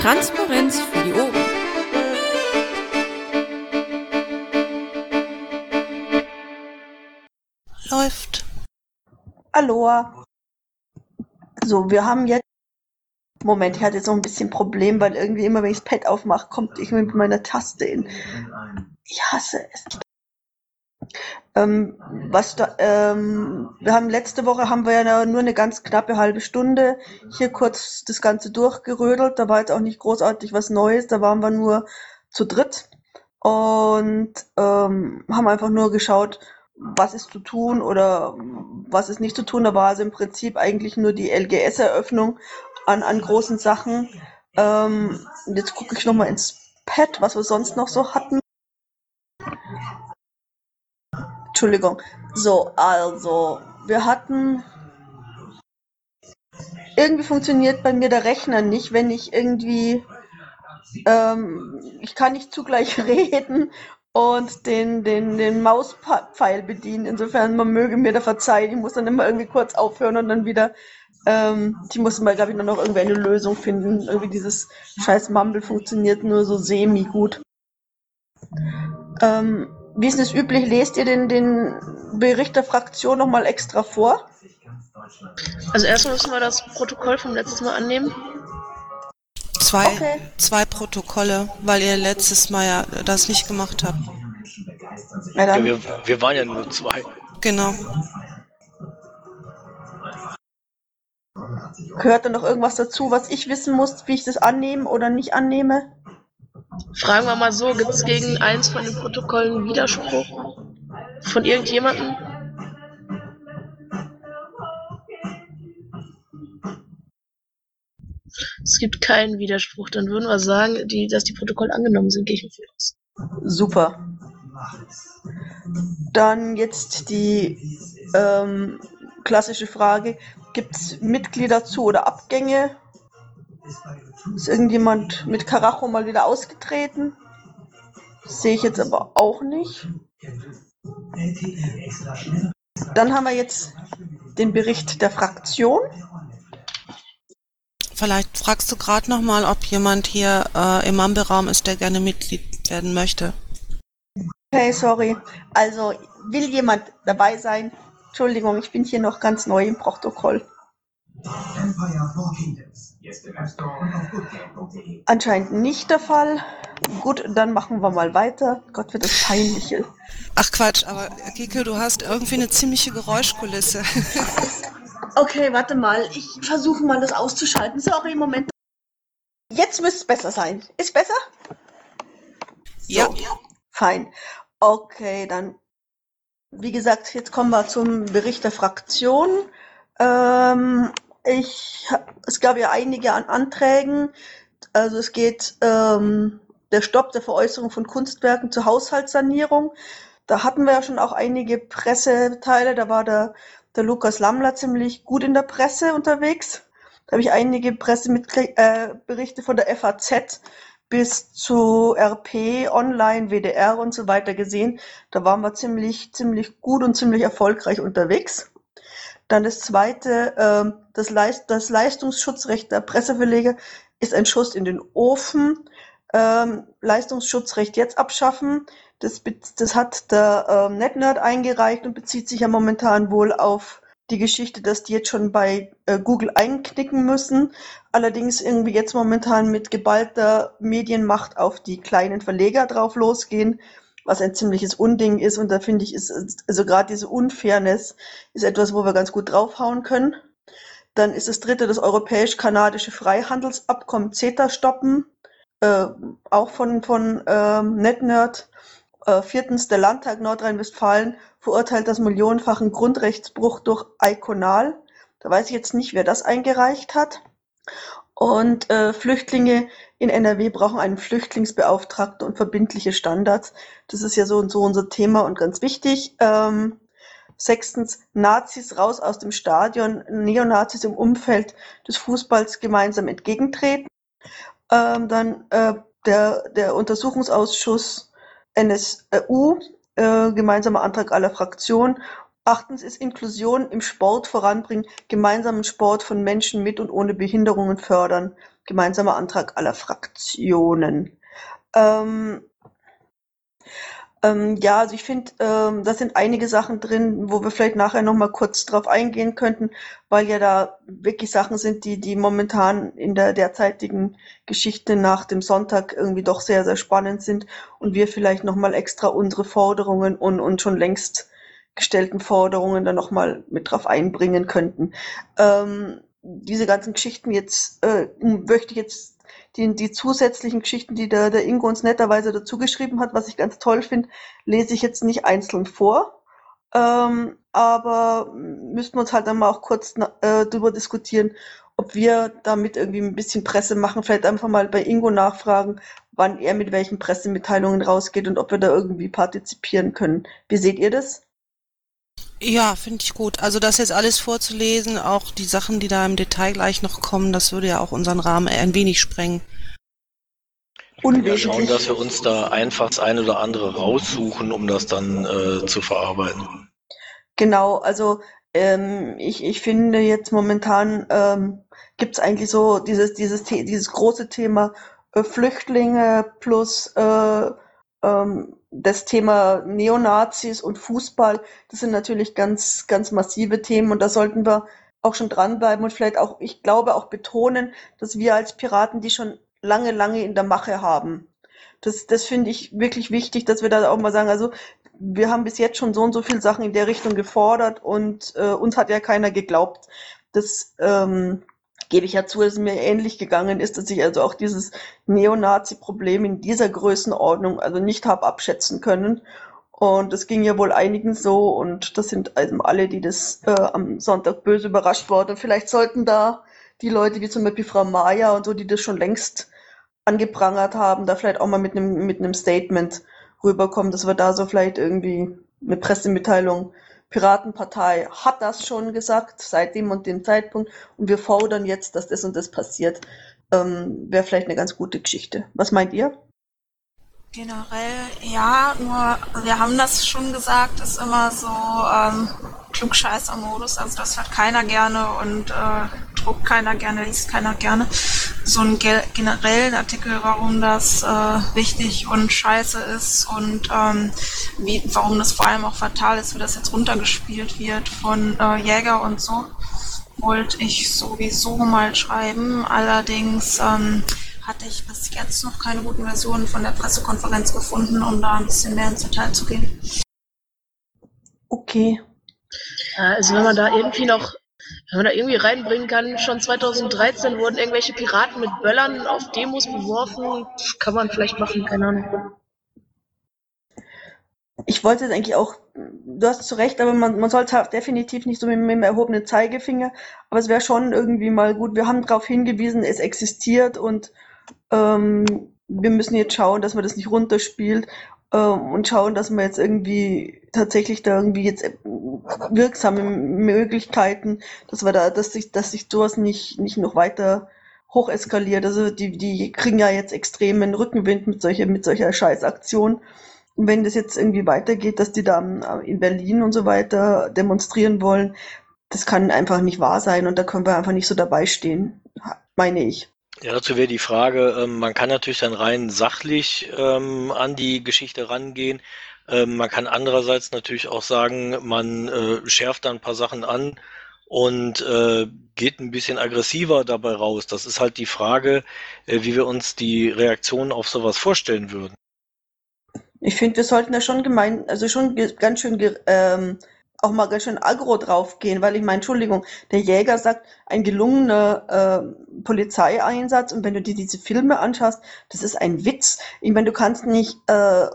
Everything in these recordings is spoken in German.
Transparenz für die Ohren. Läuft. Aloha. So, wir haben jetzt. Moment, ich hatte so ein bisschen Problem, weil irgendwie immer, wenn ich das Pad aufmache, kommt ich mit meiner Taste in. Ich hasse es. Ähm, was da, ähm, wir haben letzte Woche haben wir ja nur eine ganz knappe halbe Stunde hier kurz das Ganze durchgerödelt. Da war jetzt auch nicht großartig was Neues. Da waren wir nur zu dritt und ähm, haben einfach nur geschaut, was ist zu tun oder was ist nicht zu tun. Da war also im Prinzip eigentlich nur die LGS-Eröffnung an, an großen Sachen. Ähm, jetzt gucke ich nochmal ins Pad, was wir sonst noch so hatten. Entschuldigung. So, also, wir hatten. Irgendwie funktioniert bei mir der Rechner nicht, wenn ich irgendwie. Ähm, ich kann nicht zugleich reden und den, den, den Mauspfeil bedienen. Insofern, man möge mir da verzeihen. Ich muss dann immer irgendwie kurz aufhören und dann wieder. Ähm, ich muss mal, glaube ich, noch irgendwie eine Lösung finden. Irgendwie dieses scheiß Mumble funktioniert nur so semi gut. Ähm, wie ist es üblich, lest ihr den, den Bericht der Fraktion nochmal extra vor? Also erstmal müssen wir das Protokoll vom letzten Mal annehmen. Zwei, Okay. zwei Protokolle, weil ihr letztes Mal ja das nicht gemacht habt. Ja, wir, wir waren ja nur zwei. Genau. gehört da noch irgendwas dazu, was ich wissen muss, wie ich das annehme oder nicht annehme? Fragen wir mal so, gibt es gegen eins von den Protokollen Widerspruch von irgendjemandem? Es gibt keinen Widerspruch. Dann würden wir sagen, die, dass die Protokolle angenommen sind, gehe ich. Super. Dann jetzt die ähm, klassische Frage, gibt es Mitglieder zu oder Abgänge? Ist irgendjemand mit Karacho mal wieder ausgetreten? Sehe ich jetzt aber auch nicht. Dann haben wir jetzt den Bericht der Fraktion. Vielleicht fragst du gerade noch mal, ob jemand hier äh, im Mumble-Raum ist, der gerne Mitglied werden möchte. Okay, sorry. Also will jemand dabei sein? Entschuldigung, ich bin hier noch ganz neu im Protokoll. Empire Four Kingdoms. Anscheinend nicht der Fall. Gut, dann machen wir mal weiter. Gott, wird das peinlich. Ach Quatsch, aber Kike, du hast irgendwie eine ziemliche Geräuschkulisse. Okay, warte mal. Ich versuche mal das auszuschalten. Sorry, Moment. Jetzt müsste es besser sein. Ist besser? ja, Fein. Okay, dann. Wie gesagt, jetzt kommen wir zum Bericht der Fraktion. Ähm, ich, es gab ja einige an Anträgen. Also es geht ähm, der Stopp der Veräußerung von Kunstwerken zur Haushaltssanierung. Da hatten wir ja schon auch einige Presseteile. Da war der, der Lukas Lammler ziemlich gut in der Presse unterwegs. Da habe ich einige Presseberichte äh, von der FAZ bis zu RP, Online, WDR und so weiter gesehen. Da waren wir ziemlich, ziemlich gut und ziemlich erfolgreich unterwegs. Dann das zweite, ähm, das, Leist das Leistungsschutzrecht der Presseverleger ist ein Schuss in den Ofen. Ähm, Leistungsschutzrecht jetzt abschaffen. Das, das hat der ähm, NetNerd eingereicht und bezieht sich ja momentan wohl auf die Geschichte, dass die jetzt schon bei äh, Google einknicken müssen. Allerdings irgendwie jetzt momentan mit geballter Medienmacht auf die kleinen Verleger drauf losgehen, was ein ziemliches Unding ist. Und da finde ich, ist also gerade diese Unfairness ist etwas, wo wir ganz gut draufhauen können. Dann ist das dritte das europäisch-kanadische Freihandelsabkommen CETA stoppen, äh, auch von, von ähm, NetNerd. Äh, viertens, der Landtag Nordrhein-Westfalen verurteilt das millionenfachen Grundrechtsbruch durch Iconal. Da weiß ich jetzt nicht, wer das eingereicht hat. Und äh, Flüchtlinge in NRW brauchen einen Flüchtlingsbeauftragten und verbindliche Standards. Das ist ja so und so unser Thema und ganz wichtig. Ähm, sechstens, Nazis raus aus dem Stadion, Neonazis im Umfeld des Fußballs gemeinsam entgegentreten. Ähm, dann äh, der, der Untersuchungsausschuss NSU, äh, gemeinsamer Antrag aller Fraktionen. Achtens ist Inklusion im Sport voranbringen, gemeinsamen Sport von Menschen mit und ohne Behinderungen fördern. gemeinsamer Antrag aller Fraktionen. Ähm, ähm, ja, also ich finde, ähm, da sind einige Sachen drin, wo wir vielleicht nachher noch mal kurz drauf eingehen könnten, weil ja da wirklich Sachen sind, die, die momentan in der derzeitigen Geschichte nach dem Sonntag irgendwie doch sehr, sehr spannend sind und wir vielleicht noch mal extra unsere Forderungen und, und schon längst gestellten Forderungen dann noch mal mit drauf einbringen könnten. Ähm, diese ganzen Geschichten jetzt äh, möchte ich jetzt die, die zusätzlichen Geschichten, die der, der Ingo uns netterweise dazu geschrieben hat, was ich ganz toll finde, lese ich jetzt nicht einzeln vor. Ähm, aber müssten wir uns halt dann mal auch kurz äh, darüber diskutieren, ob wir damit irgendwie ein bisschen Presse machen, vielleicht einfach mal bei Ingo nachfragen, wann er mit welchen Pressemitteilungen rausgeht und ob wir da irgendwie partizipieren können. Wie seht ihr das? Ja, finde ich gut. Also das jetzt alles vorzulesen, auch die Sachen, die da im Detail gleich noch kommen, das würde ja auch unseren Rahmen ein wenig sprengen. Wir ja schauen, dass wir uns da einfach das eine oder andere raussuchen, um das dann äh, zu verarbeiten. Genau, also ähm, ich, ich finde jetzt momentan ähm, gibt es eigentlich so dieses, dieses, dieses große Thema äh, Flüchtlinge plus äh, das Thema Neonazis und Fußball, das sind natürlich ganz, ganz massive Themen und da sollten wir auch schon dranbleiben und vielleicht auch, ich glaube, auch betonen, dass wir als Piraten die schon lange, lange in der Mache haben. Das, das finde ich wirklich wichtig, dass wir da auch mal sagen, also wir haben bis jetzt schon so und so viele Sachen in der Richtung gefordert und äh, uns hat ja keiner geglaubt. Das ähm, gebe ich ja zu, dass es mir ähnlich gegangen ist, dass ich also auch dieses Neonazi-Problem in dieser Größenordnung also nicht habe abschätzen können. Und das ging ja wohl einigen so und das sind also alle, die das äh, am Sonntag böse überrascht wurden. Vielleicht sollten da die Leute wie zum Beispiel Frau Mayer und so, die das schon längst angeprangert haben, da vielleicht auch mal mit einem mit einem Statement rüberkommen, dass wir da so vielleicht irgendwie eine Pressemitteilung Piratenpartei hat das schon gesagt, seit dem und dem Zeitpunkt, und wir fordern jetzt, dass das und das passiert. Ähm, Wäre vielleicht eine ganz gute Geschichte. Was meint ihr? Generell ja, nur wir haben das schon gesagt, ist immer so ähm, Klugscheißer-Modus, also das hört keiner gerne und äh, druckt keiner gerne, liest keiner gerne. So einen generellen Artikel, warum das äh, wichtig und scheiße ist und ähm, wie, warum das vor allem auch fatal ist, wie das jetzt runtergespielt wird von äh, Jäger und so, wollte ich sowieso mal schreiben. Allerdings ähm, hatte ich bis jetzt noch keine guten Versionen von der Pressekonferenz gefunden, um da ein bisschen mehr ins Detail zu gehen. Okay. Also wenn man da irgendwie noch, wenn man da irgendwie reinbringen kann, schon 2013 wurden irgendwelche Piraten mit Böllern auf Demos beworfen, kann man vielleicht machen, keine Ahnung. Ich wollte es eigentlich auch, du hast zu Recht, aber man, man sollte halt definitiv nicht so mit, mit dem erhobenen Zeigefinger, aber es wäre schon irgendwie mal gut. Wir haben darauf hingewiesen, es existiert und ähm, wir müssen jetzt schauen, dass man das nicht runterspielt ähm, und schauen, dass man jetzt irgendwie tatsächlich da irgendwie jetzt äh, wirksame Möglichkeiten, dass wir da, dass sich, dass sich sowas nicht, nicht noch weiter hoch eskaliert. Also die, die kriegen ja jetzt extremen Rückenwind mit solcher, mit solcher Scheißaktion. Und wenn das jetzt irgendwie weitergeht, dass die da in Berlin und so weiter demonstrieren wollen, das kann einfach nicht wahr sein und da können wir einfach nicht so dabei stehen, meine ich. Ja, dazu wäre die Frage, ähm, man kann natürlich dann rein sachlich ähm, an die Geschichte rangehen. Ähm, man kann andererseits natürlich auch sagen, man äh, schärft da ein paar Sachen an und äh, geht ein bisschen aggressiver dabei raus. Das ist halt die Frage, äh, wie wir uns die Reaktion auf sowas vorstellen würden. Ich finde, wir sollten da schon gemein, also schon ganz schön ähm, auch mal ganz schön aggro draufgehen, weil ich meine, Entschuldigung, der Jäger sagt, ein gelungener äh, Polizeieinsatz und wenn du dir diese Filme anschaust, das ist ein Witz. Ich meine, du kannst nicht, äh,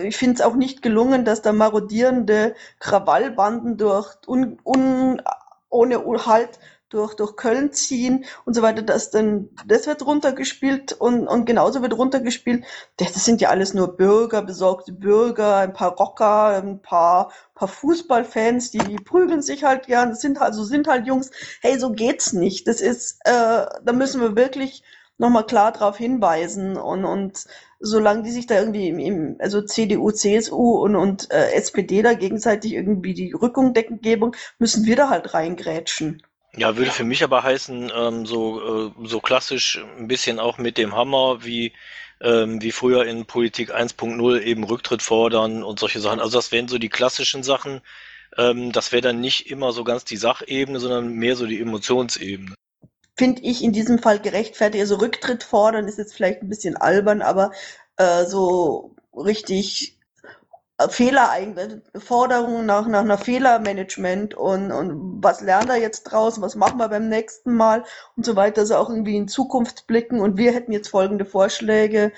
ich finde es auch nicht gelungen, dass da marodierende Krawallbanden durch un, un, ohne Halt durch, durch Köln ziehen und so weiter, das dann, das wird runtergespielt und, und genauso wird runtergespielt. Das sind ja alles nur Bürger, besorgte Bürger, ein paar Rocker, ein paar, paar Fußballfans, die prügeln sich halt gern, das sind halt, so sind halt Jungs. Hey, so geht's nicht. Das ist, äh, da müssen wir wirklich nochmal klar darauf hinweisen und, und solange die sich da irgendwie im, im also CDU, CSU und, und äh, SPD da gegenseitig irgendwie die Rückung decken geben, müssen wir da halt reingrätschen. Ja, würde für mich aber heißen, ähm, so, äh, so klassisch ein bisschen auch mit dem Hammer, wie, ähm, wie früher in Politik 1.0 eben Rücktritt fordern und solche Sachen. Also das wären so die klassischen Sachen. Ähm, das wäre dann nicht immer so ganz die Sachebene, sondern mehr so die Emotionsebene. Finde ich in diesem Fall gerechtfertigt. Also Rücktritt fordern ist jetzt vielleicht ein bisschen albern, aber äh, so richtig Fehler Forderungen nach, nach einer Fehlermanagement und, und was lernt er jetzt draus, was machen wir beim nächsten Mal und so weiter, also auch irgendwie in Zukunft blicken und wir hätten jetzt folgende Vorschläge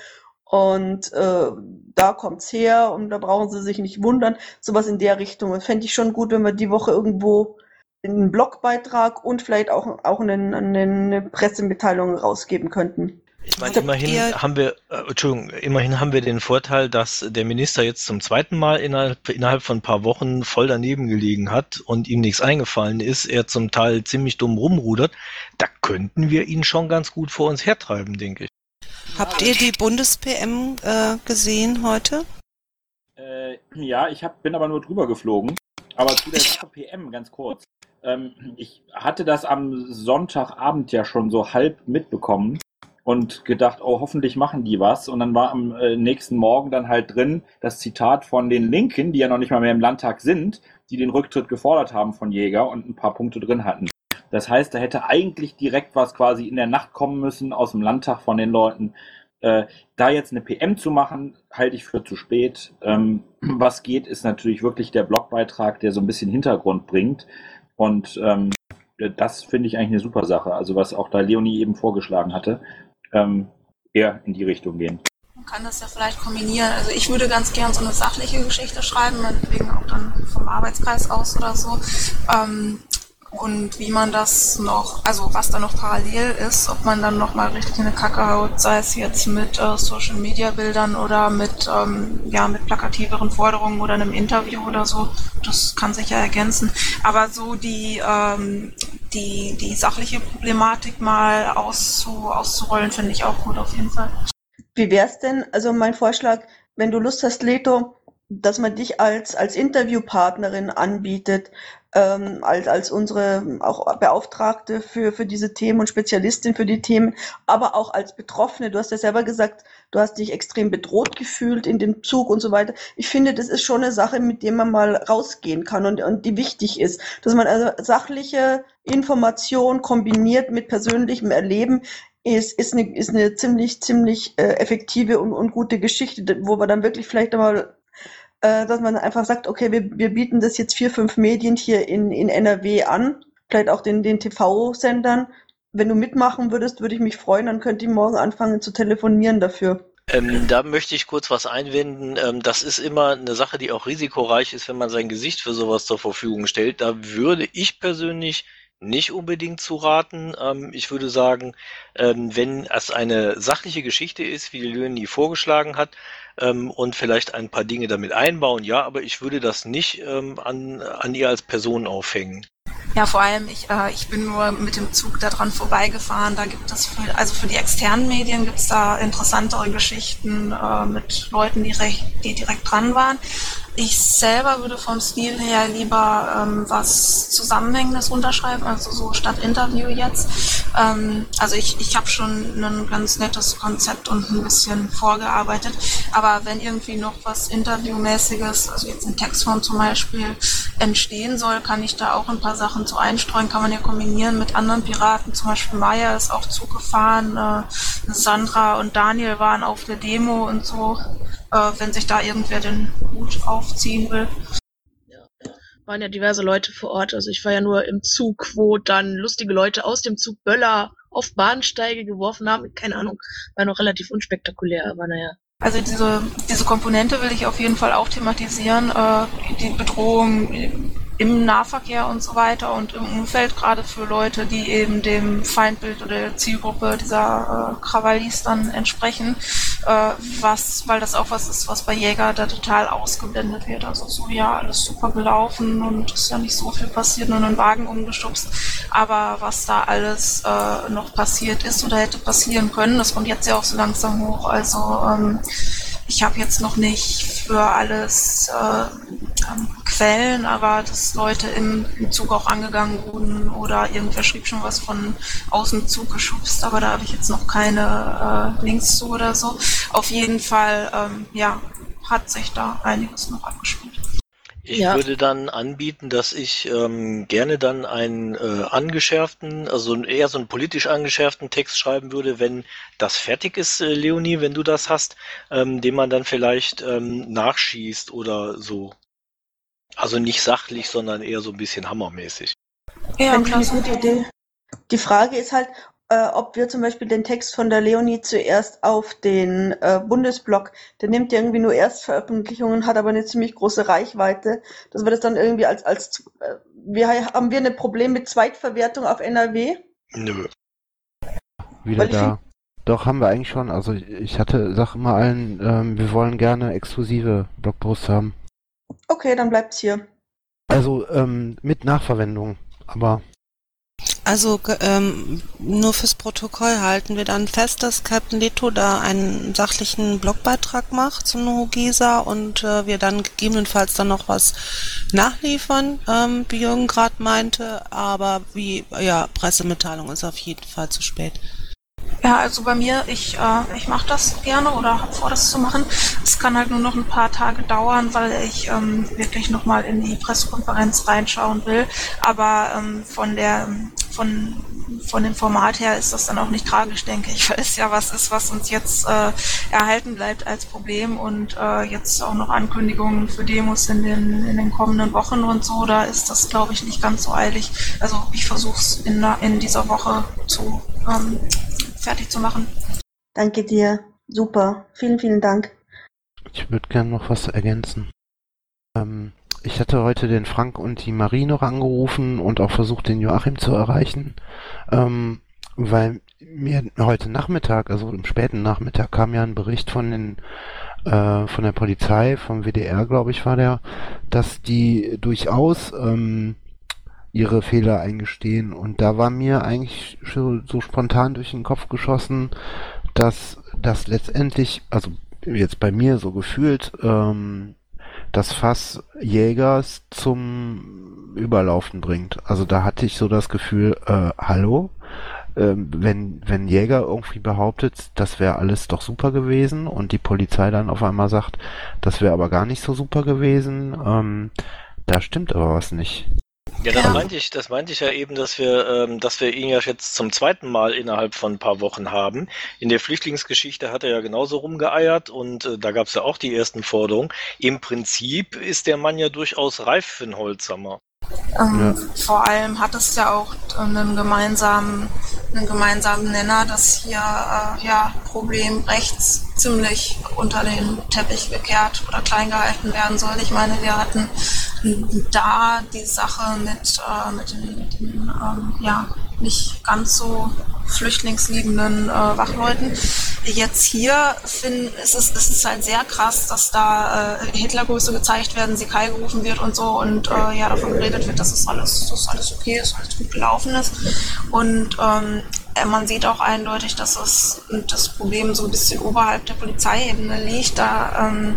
und äh, da kommt's her und da brauchen sie sich nicht wundern, sowas in der Richtung. Fände ich schon gut, wenn wir die Woche irgendwo einen Blogbeitrag und vielleicht auch, auch eine, eine Pressemitteilung rausgeben könnten. Ich meine, immerhin haben wir, äh, Entschuldigung, immerhin haben wir den Vorteil, dass der Minister jetzt zum zweiten Mal innerhalb, innerhalb von ein paar Wochen voll daneben gelegen hat und ihm nichts eingefallen ist, er zum Teil ziemlich dumm rumrudert. Da könnten wir ihn schon ganz gut vor uns hertreiben, denke ich. Habt ihr die Bundes-PM äh, gesehen heute? Äh, ja, ich hab, bin aber nur drüber geflogen. Aber zu der Sache PM ganz kurz. Ähm, ich hatte das am Sonntagabend ja schon so halb mitbekommen und gedacht, oh, hoffentlich machen die was. Und dann war am äh, nächsten Morgen dann halt drin das Zitat von den Linken, die ja noch nicht mal mehr im Landtag sind, die den Rücktritt gefordert haben von Jäger und ein paar Punkte drin hatten. Das heißt, da hätte eigentlich direkt was quasi in der Nacht kommen müssen aus dem Landtag von den Leuten. Äh, da jetzt eine PM zu machen, halte ich für zu spät. Ähm, was geht, ist natürlich wirklich der Blogbeitrag, der so ein bisschen Hintergrund bringt. Und ähm, das finde ich eigentlich eine super Sache. Also was auch da Leonie eben vorgeschlagen hatte ähm, eher in die Richtung gehen. Man kann das ja vielleicht kombinieren. Also ich würde ganz gern so eine sachliche Geschichte schreiben, meinetwegen auch dann vom Arbeitskreis aus oder so. Ähm, und wie man das noch, also was da noch parallel ist, ob man dann noch mal richtig eine Kacke haut, sei es jetzt mit äh, Social Media Bildern oder mit ähm, ja mit plakativeren Forderungen oder einem Interview oder so, das kann sich ja ergänzen. Aber so die ähm, die die sachliche Problematik mal auszu, auszurollen, finde ich auch gut auf jeden Fall. Wie wär's denn? Also mein Vorschlag, wenn du Lust hast, Leto, dass man dich als als Interviewpartnerin anbietet, ähm, als, als unsere auch Beauftragte für, für diese Themen und Spezialistin für die Themen, aber auch als Betroffene. Du hast ja selber gesagt, du hast dich extrem bedroht gefühlt in dem Zug und so weiter. Ich finde, das ist schon eine Sache, mit der man mal rausgehen kann und, und die wichtig ist, dass man also sachliche Information kombiniert mit persönlichem Erleben ist, ist, eine, ist eine ziemlich, ziemlich äh, effektive und, und gute Geschichte, wo wir dann wirklich vielleicht einmal äh, dass man einfach sagt, okay, wir, wir bieten das jetzt vier, fünf Medien hier in, in NRW an, vielleicht auch den, den TV-Sendern. Wenn du mitmachen würdest, würde ich mich freuen, dann könnt ihr morgen anfangen zu telefonieren dafür. Ähm, da möchte ich kurz was einwenden. Ähm, das ist immer eine Sache, die auch risikoreich ist, wenn man sein Gesicht für sowas zur Verfügung stellt. Da würde ich persönlich nicht unbedingt zu raten. Ähm, ich würde sagen, ähm, wenn es eine sachliche Geschichte ist, wie Leonie vorgeschlagen hat, ähm, und vielleicht ein paar Dinge damit einbauen, ja, aber ich würde das nicht ähm, an, an ihr als Person aufhängen. Ja, vor allem, ich, äh, ich bin nur mit dem Zug daran vorbeigefahren. Da gibt es, für, also für die externen Medien gibt es da interessantere Geschichten äh, mit Leuten, die, recht, die direkt dran waren. Ich selber würde vom Stil her lieber ähm, was Zusammenhängendes unterschreiben, also so statt Interview jetzt. Ähm, also ich, ich habe schon ein ganz nettes Konzept und ein bisschen vorgearbeitet, aber wenn irgendwie noch was Interviewmäßiges, also jetzt in Textform zum Beispiel, entstehen soll, kann ich da auch ein paar Sachen zu einstreuen, kann man ja kombinieren mit anderen Piraten, zum Beispiel Maya ist auch zugefahren, äh, Sandra und Daniel waren auf der Demo und so äh, wenn sich da irgendwer den Hut aufziehen will. Ja. Waren ja diverse Leute vor Ort. Also ich war ja nur im Zug, wo dann lustige Leute aus dem Zug Böller auf Bahnsteige geworfen haben. Keine Ahnung, war noch relativ unspektakulär, aber naja. Also diese, diese Komponente will ich auf jeden Fall auch thematisieren. Äh, die Bedrohung im Nahverkehr und so weiter und im Umfeld, gerade für Leute, die eben dem Feindbild oder der Zielgruppe dieser äh, Krawallis dann entsprechen, äh, was, weil das auch was ist, was bei Jäger da total ausgeblendet wird. Also so, ja, alles super gelaufen und ist ja nicht so viel passiert, nur einen Wagen umgeschubst. Aber was da alles äh, noch passiert ist oder hätte passieren können, das kommt jetzt ja auch so langsam hoch. Also ähm, ich habe jetzt noch nicht für alles äh, Quellen, aber dass Leute im, im Zug auch angegangen wurden oder irgendwer schrieb schon was von außen Zug geschubst, aber da habe ich jetzt noch keine äh, Links zu oder so. Auf jeden Fall, ähm, ja, hat sich da einiges noch abgespielt. Ich Ja. würde dann anbieten, dass ich ähm, gerne dann einen äh, angeschärften, also eher so einen politisch angeschärften Text schreiben würde, wenn das fertig ist, äh, Leonie, wenn du das hast, ähm, den man dann vielleicht ähm, nachschießt oder so. Also nicht sachlich, sondern eher so ein bisschen hammermäßig. Ja, klasse. gute Idee. Die Frage ist halt, äh, ob wir zum Beispiel den Text von der Leonie zuerst auf den äh, Bundesblog, der nimmt ja irgendwie nur Erstveröffentlichungen, hat aber eine ziemlich große Reichweite, dass wir das dann irgendwie als, als äh, wir, haben wir ein Problem mit Zweitverwertung auf NRW? Nö. Wieder da. Doch, haben wir eigentlich schon. Also ich- ich hatte, sag immer allen, ähm, wir wollen gerne exklusive Blogposts haben. Okay, dann bleibt's hier. Also ähm, mit Nachverwendung. Aber Also ähm, nur fürs Protokoll halten wir dann fest, dass Captain Leto da einen sachlichen Blogbeitrag macht zu Nuhogesa und äh, wir dann gegebenenfalls dann noch was nachliefern, ähm, wie Jürgen gerade meinte, aber wie, ja, Pressemitteilung ist auf jeden Fall zu spät. Ja, also bei mir, ich, äh, ich mache das gerne oder habe vor, das zu machen. Es kann halt nur noch ein paar Tage dauern, weil ich ähm, wirklich nochmal in die Pressekonferenz reinschauen will. Aber ähm, von der von von dem Format her ist das dann auch nicht tragisch, denke ich, weil es ja was ist, was uns jetzt äh, erhalten bleibt als Problem und äh, jetzt auch noch Ankündigungen für Demos in den in den kommenden Wochen und so, da ist das, glaube ich, nicht ganz so eilig. Also ich versuche es in, in dieser Woche zu ähm, fertig zu machen. Danke dir. Super. Vielen, vielen Dank. ich würde gerne noch was ergänzen. Ähm, ich hatte heute den Frank und die Marie noch angerufen und auch versucht, den Joachim zu erreichen. Ähm, weil mir heute Nachmittag, also im späten Nachmittag, kam ja ein Bericht von den äh, von der Polizei, vom WDR, glaube ich, war der, dass die durchaus ähm, ihre Fehler eingestehen. Und da war mir eigentlich so spontan durch den Kopf geschossen, dass das letztendlich, also jetzt bei mir so gefühlt, ähm, das Fass Jägers zum Überlaufen bringt. Also da hatte ich so das Gefühl, äh, hallo, ähm, wenn, wenn Jäger irgendwie behauptet, das wäre alles doch super gewesen und die Polizei dann auf einmal sagt, das wäre aber gar nicht so super gewesen, ähm, da stimmt aber was nicht. Ja, das meinte ich, das meinte ich ja eben, dass wir, ähm, dass wir ihn ja jetzt zum zweiten Mal innerhalb von ein paar Wochen haben. In der Flüchtlingsgeschichte hat er ja genauso rumgeeiert und äh, da gab es ja auch die ersten Forderungen. Im Prinzip ist der Mann ja durchaus reif für einen Holzhammer. Ähm, Vor allem hat es ja auch einen gemeinsamen, einen gemeinsamen Nenner, dass hier äh, ja Problem rechts ziemlich unter den Teppich gekehrt oder klein gehalten werden soll. Ich meine, wir hatten da die Sache mit, äh, mit den, den ähm, ja, nicht ganz so flüchtlingsliebenden äh, Wachleuten. Jetzt hier find, ist es, ist es halt sehr krass, dass da äh, Hitlergrüße gezeigt werden, sie Kai gerufen wird und so und äh, ja davon geredet wird, dass es alles, dass alles okay ist, alles gut gelaufen ist. Und ähm, äh, man sieht auch eindeutig, dass es das Problem so ein bisschen oberhalb der Polizeiebene liegt. Da ähm,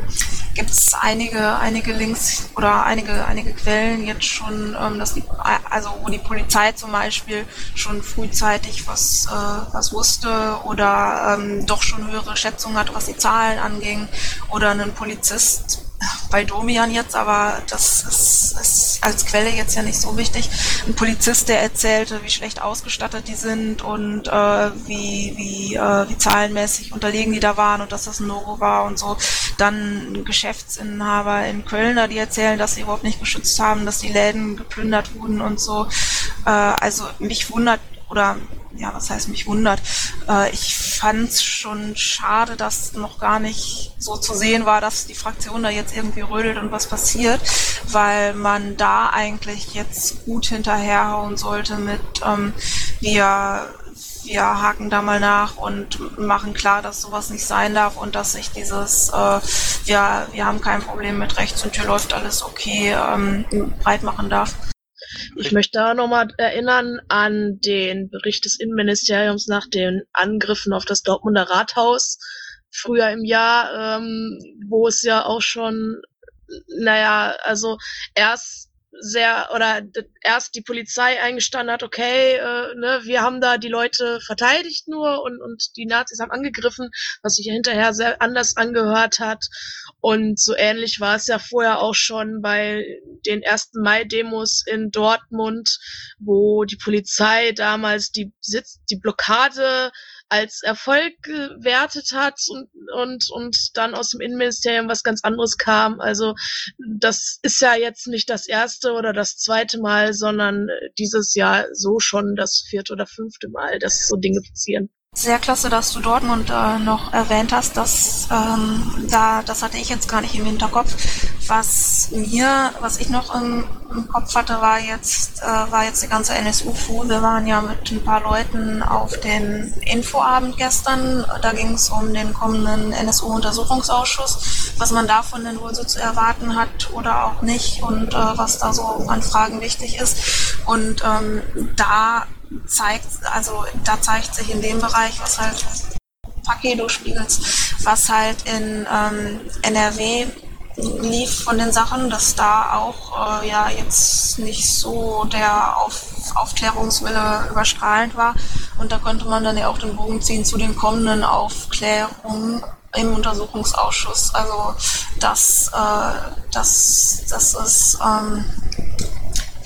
gibt es einige, einige Links oder einige, einige Quellen jetzt schon, ähm, dass die, also wo die Polizei zum Beispiel schon frühzeitig was, äh, was wusste oder ähm, doch schon höhere Schätzungen hat, was die Zahlen anging oder ein Polizist bei Domian jetzt, aber das ist, ist als Quelle jetzt ja nicht so wichtig. Ein Polizist, der erzählte, wie schlecht ausgestattet die sind und äh, wie, wie, äh, wie zahlenmäßig unterlegen die da waren und dass das ein No-Go war und so. Dann Geschäftsinhaber in Köln, die erzählen, dass sie überhaupt nicht geschützt haben, dass die Läden geplündert wurden und so. Äh, also mich wundert oder ja, was heißt mich wundert. Äh, ich fand es schon schade, dass noch gar nicht so zu sehen war, dass die Fraktion da jetzt irgendwie rödelt und was passiert, weil man da eigentlich jetzt gut hinterherhauen sollte mit ähm, wir wir haken da mal nach und machen klar, dass sowas nicht sein darf und dass sich dieses, äh, wir, wir haben kein Problem mit rechts und hier läuft alles okay, ähm, breit machen darf. Ich möchte da nochmal erinnern an den Bericht des Innenministeriums nach den Angriffen auf das Dortmunder Rathaus früher im Jahr, ähm, wo es ja auch schon naja, also erst sehr oder erst die Polizei eingestanden hat, okay, äh, ne, wir haben da die Leute verteidigt nur und, und die Nazis haben angegriffen, was sich ja hinterher sehr anders angehört hat. Und so ähnlich war es ja vorher auch schon bei den ersten Mai-Demos in Dortmund, wo die Polizei damals die Sitz, die Blockade als Erfolg gewertet hat und, und, und dann aus dem Innenministerium was ganz anderes kam. Also das ist ja jetzt nicht das erste oder das zweite Mal, sondern dieses Jahr so schon das vierte oder fünfte Mal, dass so Dinge passieren. Sehr klasse, dass du Dortmund äh, noch erwähnt hast. Das, ähm, da, das hatte ich jetzt gar nicht im Hinterkopf. Was mir, was ich noch im, im Kopf hatte, war jetzt, äh, war jetzt die ganze NSU-Fu. Wir waren ja mit ein paar Leuten auf den Infoabend gestern. Da ging es um den kommenden NSU-Untersuchungsausschuss, was man davon denn wohl so zu erwarten hat oder auch nicht und äh, was da so an Fragen wichtig ist. Und ähm, da zeigt, also da zeigt sich in dem Bereich, was halt Pakedo spiegelt, was halt in ähm, NRW lief von den Sachen, dass da auch äh, ja jetzt nicht so der Auf Aufklärungswille überstrahlend war. Und da konnte man dann ja auch den Bogen ziehen zu den kommenden Aufklärungen im Untersuchungsausschuss. Also das, äh, das, das ist ähm,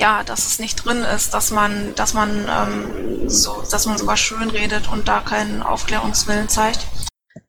ja, dass es nicht drin ist, dass man, dass man ähm, so, dass man sogar schön redet und da keinen Aufklärungswillen zeigt.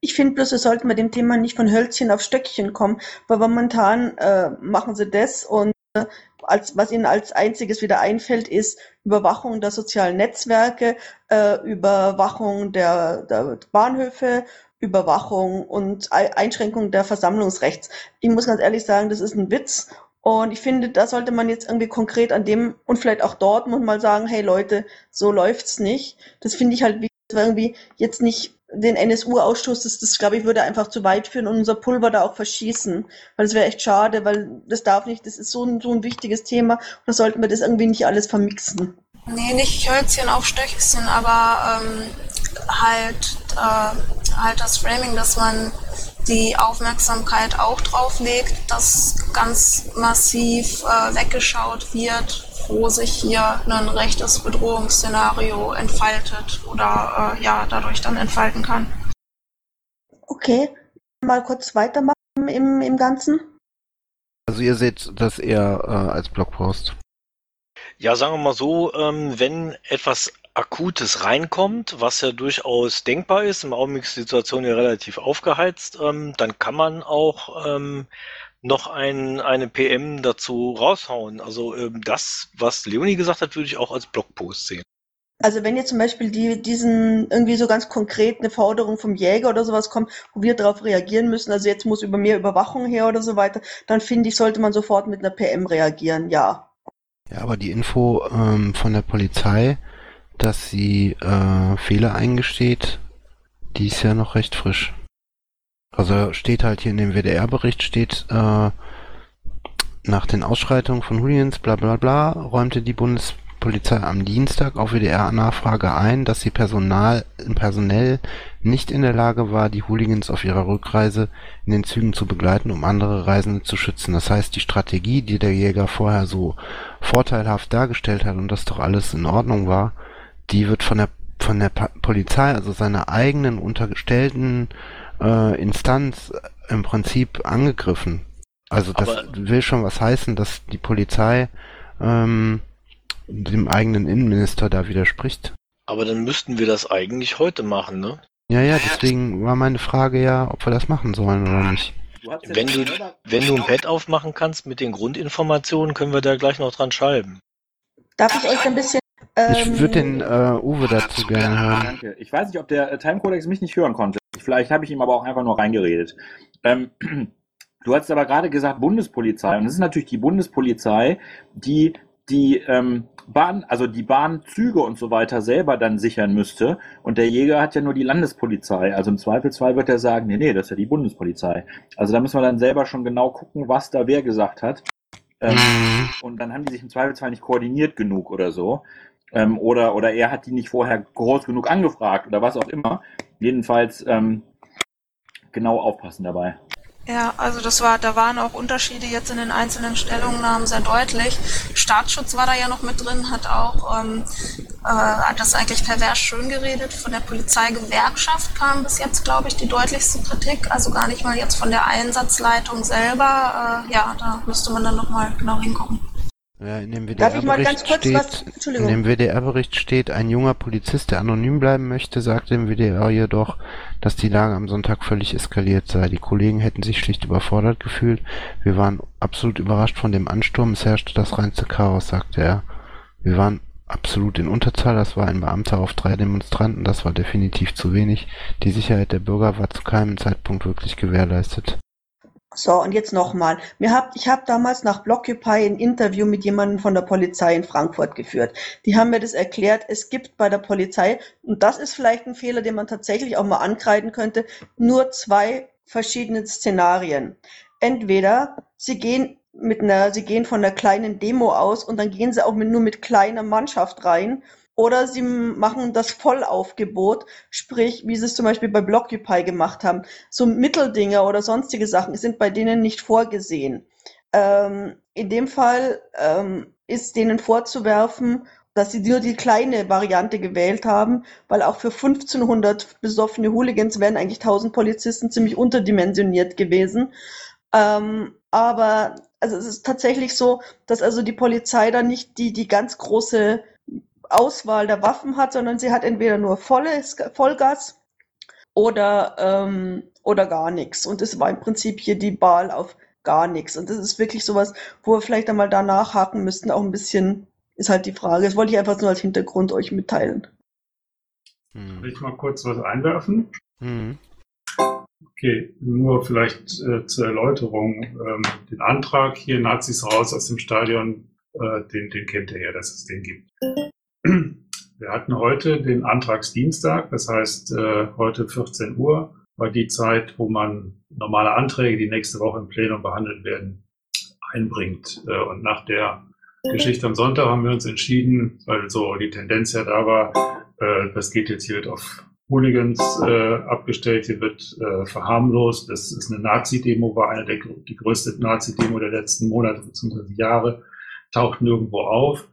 Ich finde bloß, wir sollten bei dem Thema nicht von Hölzchen auf Stöckchen kommen, weil momentan äh, machen sie das und äh, als, was ihnen als einziges wieder einfällt, ist Überwachung der sozialen Netzwerke, äh, Überwachung der, der Bahnhöfe, Überwachung und Einschränkung der Versammlungsrechts. Ich muss ganz ehrlich sagen, das ist ein Witz und ich finde, da sollte man jetzt irgendwie konkret an dem und vielleicht auch dort mal sagen, hey Leute, so läuft's nicht. Das finde ich halt wie irgendwie jetzt nicht den NSU-Ausschuss, das, das glaube ich würde einfach zu weit führen und unser Pulver da auch verschießen. Weil das wäre echt schade, weil das darf nicht, das ist so ein, so ein wichtiges Thema und da sollten wir das irgendwie nicht alles vermixen. Nee, nicht Hölzchen auf Stöckchen, aber ähm, halt, äh, halt das Framing, dass man die Aufmerksamkeit auch drauf legt, dass ganz massiv äh, weggeschaut wird, wo sich hier ein rechtes Bedrohungsszenario entfaltet oder äh, ja dadurch dann entfalten kann. Okay, mal kurz weitermachen im, im Ganzen. Also ihr seht das eher äh, als Blogpost. Ja, sagen wir mal so, ähm, wenn etwas Akutes reinkommt, was ja durchaus denkbar ist. Im Augenblick ist die Situation ja relativ aufgeheizt. Ähm, dann kann man auch ähm, noch ein, eine PM dazu raushauen. Also ähm, das, was Leonie gesagt hat, würde ich auch als Blogpost sehen. Also wenn jetzt zum Beispiel die, diesen irgendwie so ganz konkret eine Forderung vom Jäger oder sowas kommt, wo wir darauf reagieren müssen, also jetzt muss über mehr Überwachung her oder so weiter, dann finde ich, sollte man sofort mit einer PM reagieren, ja. Ja, aber die Info ähm, von der Polizei, dass sie äh, Fehler eingesteht, die ist ja noch recht frisch. Also steht halt hier in dem WDR-Bericht steht, äh, nach den Ausschreitungen von Hooligans, bla bla bla, räumte die Bundespolizei am Dienstag auf WDR-Nachfrage ein, dass sie Personal, personell nicht in der Lage war, die Hooligans auf ihrer Rückreise in den Zügen zu begleiten, um andere Reisende zu schützen. Das heißt, die Strategie, die der Jäger vorher so vorteilhaft dargestellt hat und das doch alles in Ordnung war, die wird von der von der Polizei, also seiner eigenen untergestellten äh, Instanz im Prinzip angegriffen. Also das Aber will schon was heißen, dass die Polizei ähm, dem eigenen Innenminister da widerspricht. Aber dann müssten wir das eigentlich heute machen, ne? Ja, ja, deswegen war meine Frage ja, ob wir das machen sollen oder nicht. Wenn du, wenn du ein Pad aufmachen kannst mit den Grundinformationen, können wir da gleich noch dran schreiben. Darf ich euch ein bisschen ich ähm, würde den äh, Uwe dazu gerne hören. Danke. Ich weiß nicht, ob der äh, Timecodex mich nicht hören konnte. Vielleicht habe ich ihm aber auch einfach nur reingeredet. Ähm, du hast aber gerade gesagt Bundespolizei. Und es ist natürlich die Bundespolizei, die die ähm, Bahn, also die Bahnzüge und so weiter selber dann sichern müsste. Und der Jäger hat ja nur die Landespolizei. Also im Zweifelsfall wird er sagen, nee, nee, das ist ja die Bundespolizei. Also da müssen wir dann selber schon genau gucken, was da wer gesagt hat. Ähm, mhm. und dann haben die sich im Zweifelsfall nicht koordiniert genug oder so. Ähm, oder, oder er hat die nicht vorher groß genug angefragt oder was auch immer. Jedenfalls ähm, genau aufpassen dabei. Ja, also das war, da waren auch Unterschiede jetzt in den einzelnen Stellungnahmen sehr deutlich. Staatsschutz war da ja noch mit drin, hat auch ähm, äh, hat das eigentlich pervers schön geredet. Von der Polizeigewerkschaft kam bis jetzt, glaube ich, die deutlichste Kritik. Also gar nicht mal jetzt von der Einsatzleitung selber. Äh, ja, da müsste man dann nochmal genau hingucken. Ja, in dem WDR-Bericht steht, in dem WDR-Bericht steht, ein junger Polizist, der anonym bleiben möchte, sagte im WDR jedoch, dass die Lage am Sonntag völlig eskaliert sei. Die Kollegen hätten sich schlicht überfordert gefühlt. Wir waren absolut überrascht von dem Ansturm. Es herrschte das reinste Chaos, sagte er. Wir waren absolut in Unterzahl. Das war ein Beamter auf drei Demonstranten. Das war definitiv zu wenig. Die Sicherheit der Bürger war zu keinem Zeitpunkt wirklich gewährleistet. So, und jetzt nochmal. Hab, ich habe damals nach Blockupy ein Interview mit jemandem von der Polizei in Frankfurt geführt. Die haben mir das erklärt. Es gibt bei der Polizei, und das ist vielleicht ein Fehler, den man tatsächlich auch mal ankreiden könnte, nur zwei verschiedene Szenarien. Entweder sie gehen mit einer, sie gehen von einer kleinen Demo aus und dann gehen sie auch mit, nur mit kleiner Mannschaft rein. Oder sie machen das Vollaufgebot, sprich, wie sie es zum Beispiel bei Blockupy gemacht haben. So Mitteldinger oder sonstige Sachen sind bei denen nicht vorgesehen. Ähm, in dem Fall ähm, ist denen vorzuwerfen, dass sie nur die kleine Variante gewählt haben, weil auch für 1500 besoffene Hooligans wären eigentlich 1000 Polizisten ziemlich unterdimensioniert gewesen. Ähm, aber also es ist tatsächlich so, dass also die Polizei da nicht die, die ganz große Auswahl der Waffen hat, sondern sie hat entweder nur volles, Vollgas oder, ähm, oder gar nichts. Und es war im Prinzip hier die Wahl auf gar nichts. Und das ist wirklich sowas, wo wir vielleicht einmal da nachhaken müssten, auch ein bisschen, ist halt die Frage. Das wollte ich einfach nur als Hintergrund euch mitteilen. Hm. Will ich mal kurz was einwerfen? Hm. Okay, nur vielleicht äh, zur Erläuterung. Ähm, den Antrag hier Nazis raus aus dem Stadion, äh, den, den kennt ihr ja, dass es den gibt. Wir hatten heute den Antragsdienstag, das heißt äh, heute 14 Uhr war die Zeit, wo man normale Anträge, die nächste Woche im Plenum behandelt werden, einbringt. Äh, und nach der Geschichte am Sonntag haben wir uns entschieden, weil so die Tendenz ja da war, äh, das geht jetzt hier auf Hooligans äh, abgestellt, hier wird äh, verharmlost. Das ist eine Nazi-Demo, war eine der gr- die größte Nazi-Demo der letzten Monate bzw. Jahre, taucht nirgendwo auf.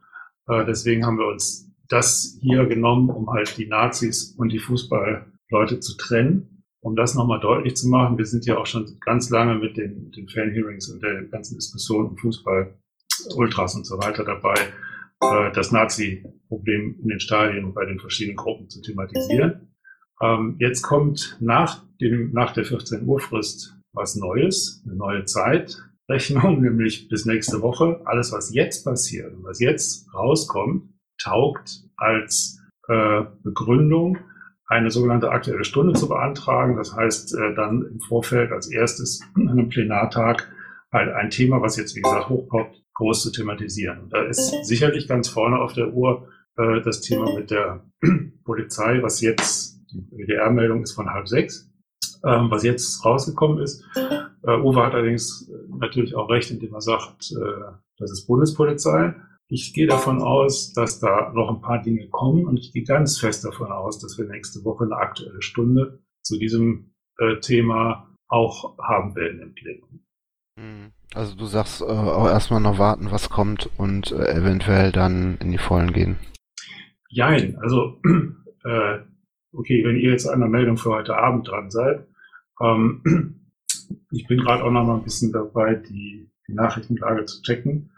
Äh, deswegen haben wir uns das hier genommen, um halt die Nazis und die Fußballleute zu trennen. Um das nochmal deutlich zu machen, wir sind ja auch schon ganz lange mit den, den Fan-Hearings und der ganzen Diskussion um Fußball, Ultras und so weiter dabei, äh, das Nazi-Problem in den Stadien und bei den verschiedenen Gruppen zu thematisieren. Ähm, jetzt kommt nach, dem, nach der 14 Uhr Frist was Neues, eine neue Zeitrechnung, nämlich bis nächste Woche. Alles, was jetzt passiert und was jetzt rauskommt, taugt als äh, Begründung, eine sogenannte aktuelle Stunde zu beantragen. Das heißt, äh, dann im Vorfeld als erstes an einem Plenartag halt ein Thema, was jetzt, wie gesagt, hochpoppt, groß zu thematisieren. Da ist sicherlich ganz vorne auf der Uhr äh, das Thema mit der Polizei, was jetzt, die WDR-Meldung ist von halb sechs, ähm, was jetzt rausgekommen ist. Äh, Uwe hat allerdings natürlich auch recht, indem er sagt, äh, das ist Bundespolizei. Ich gehe davon aus, dass da noch ein paar Dinge kommen und ich gehe ganz fest davon aus, dass wir nächste Woche eine aktuelle Stunde zu diesem äh, Thema auch haben werden im Plenum. Hm. Also du sagst äh, auch erstmal noch warten, was kommt und äh, eventuell dann in die Vollen gehen. Jein, also äh, okay, wenn ihr jetzt an der Meldung für heute Abend dran seid, ähm, ich bin gerade auch noch mal ein bisschen dabei, die, die Nachrichtenlage zu checken.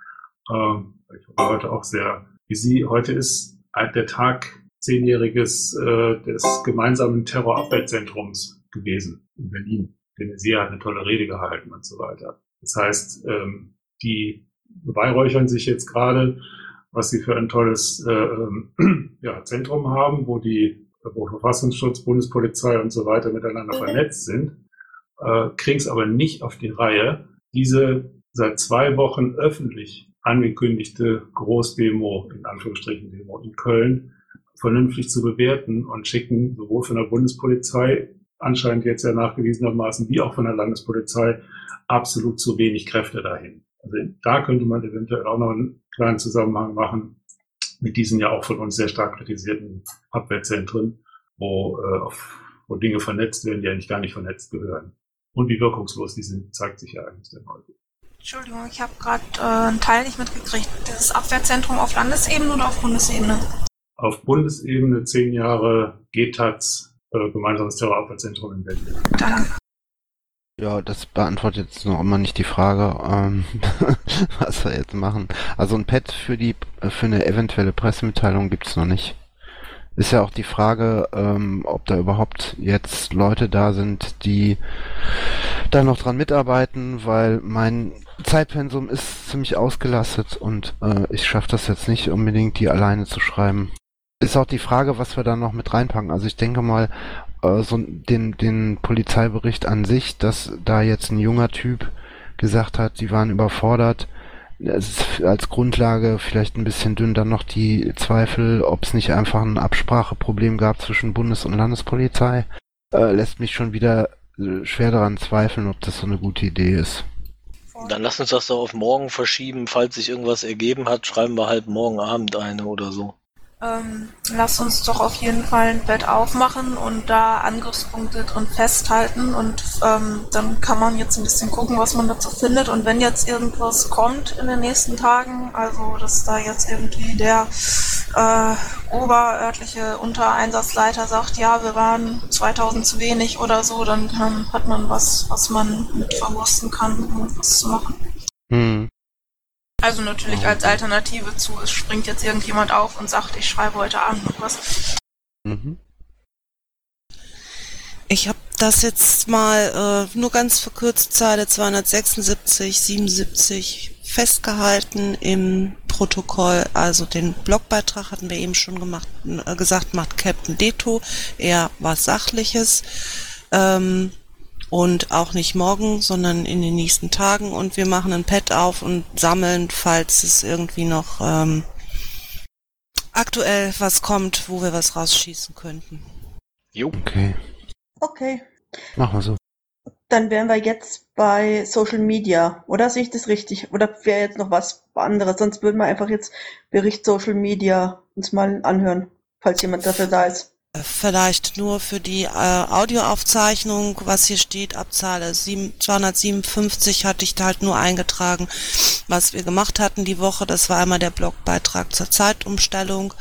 Ähm, ich war heute auch sehr busy. Heute ist der Tag zehnjähriges äh, des gemeinsamen Terrorabwehrzentrums gewesen in Berlin. De Maizière hat eine tolle Rede gehalten und so weiter. Das heißt, ähm, die beweihräuchern sich jetzt gerade, was sie für ein tolles äh, ähm, ja, Zentrum haben, wo die wo Verfassungsschutz, Bundespolizei und so weiter miteinander vernetzt sind, äh, kriegen es aber nicht auf die Reihe, diese seit zwei Wochen öffentlich angekündigte Großdemo, in Anführungsstrichen Demo in Köln, vernünftig zu bewerten und schicken sowohl von der Bundespolizei, anscheinend jetzt ja nachgewiesenermaßen, wie auch von der Landespolizei absolut zu wenig Kräfte dahin. Also da könnte man eventuell auch noch einen kleinen Zusammenhang machen mit diesen ja auch von uns sehr stark kritisierten Abwehrzentren, wo, äh, wo Dinge vernetzt werden, die eigentlich gar nicht vernetzt gehören. Und wie wirkungslos die sind, zeigt sich ja eigentlich dann heute. Entschuldigung, ich habe gerade äh, einen Teil nicht mitgekriegt. Das Abwehrzentrum auf Landesebene oder auf Bundesebene? Auf Bundesebene zehn Jahre GTAZ, äh, gemeinsames Terrorabwehrzentrum in Berlin. Danke. Ja, das beantwortet jetzt noch immer nicht die Frage, ähm, was wir jetzt machen. Also ein Pad für die für eine eventuelle Pressemitteilung gibt's noch nicht. Ist ja auch die Frage, ähm, ob da überhaupt jetzt Leute da sind, die da noch dran mitarbeiten, weil mein Zeitpensum ist ziemlich ausgelastet und äh, ich schaffe das jetzt nicht unbedingt, die alleine zu schreiben. Ist auch die Frage, was wir da noch mit reinpacken. Also ich denke mal, äh, so den, den Polizeibericht an sich, dass da jetzt ein junger Typ gesagt hat, die waren überfordert, als Grundlage vielleicht ein bisschen dünn dann noch die Zweifel, ob es nicht einfach ein Abspracheproblem gab zwischen Bundes- und Landespolizei, äh, lässt mich schon wieder äh, schwer daran zweifeln, ob das so eine gute Idee ist. Dann lass uns das doch auf morgen verschieben. Falls sich irgendwas ergeben hat, schreiben wir halt morgen Abend eine oder so. Ähm, lass uns doch auf jeden Fall ein Bett aufmachen und da Angriffspunkte drin festhalten und ähm, dann kann man jetzt ein bisschen gucken, was man dazu findet und wenn jetzt irgendwas kommt in den nächsten Tagen, also dass da jetzt irgendwie der äh, oberörtliche Untereinsatzleiter sagt, ja, wir waren 2000 zu wenig oder so, dann kann, hat man was, was man mit verwursten kann, um was zu machen. Hm. Also natürlich als Alternative zu, es springt jetzt irgendjemand auf und sagt, ich schreibe heute Abend noch was. Mhm. Ich habe das jetzt mal äh, nur ganz verkürzt Zeile 276, 77 festgehalten im Protokoll. Also den Blogbeitrag hatten wir eben schon gemacht, äh, gesagt, macht Captain Deto. eher was Sachliches. Ähm, und auch nicht morgen, sondern in den nächsten Tagen. Und wir machen ein Pad auf und sammeln, falls es irgendwie noch ähm, aktuell was kommt, wo wir was rausschießen könnten. Jo. Okay, Okay, machen wir so. dann wären wir jetzt bei Social Media, oder sehe ich das richtig? Oder wäre jetzt noch was anderes? Sonst würden wir einfach jetzt Bericht Social Media uns mal anhören, falls jemand dafür da ist. Vielleicht nur für die äh, Audioaufzeichnung, was hier steht, ab Zahl 7, 257 hatte ich da halt nur eingetragen, was wir gemacht hatten die Woche. Das war einmal der Blogbeitrag zur Zeitumstellung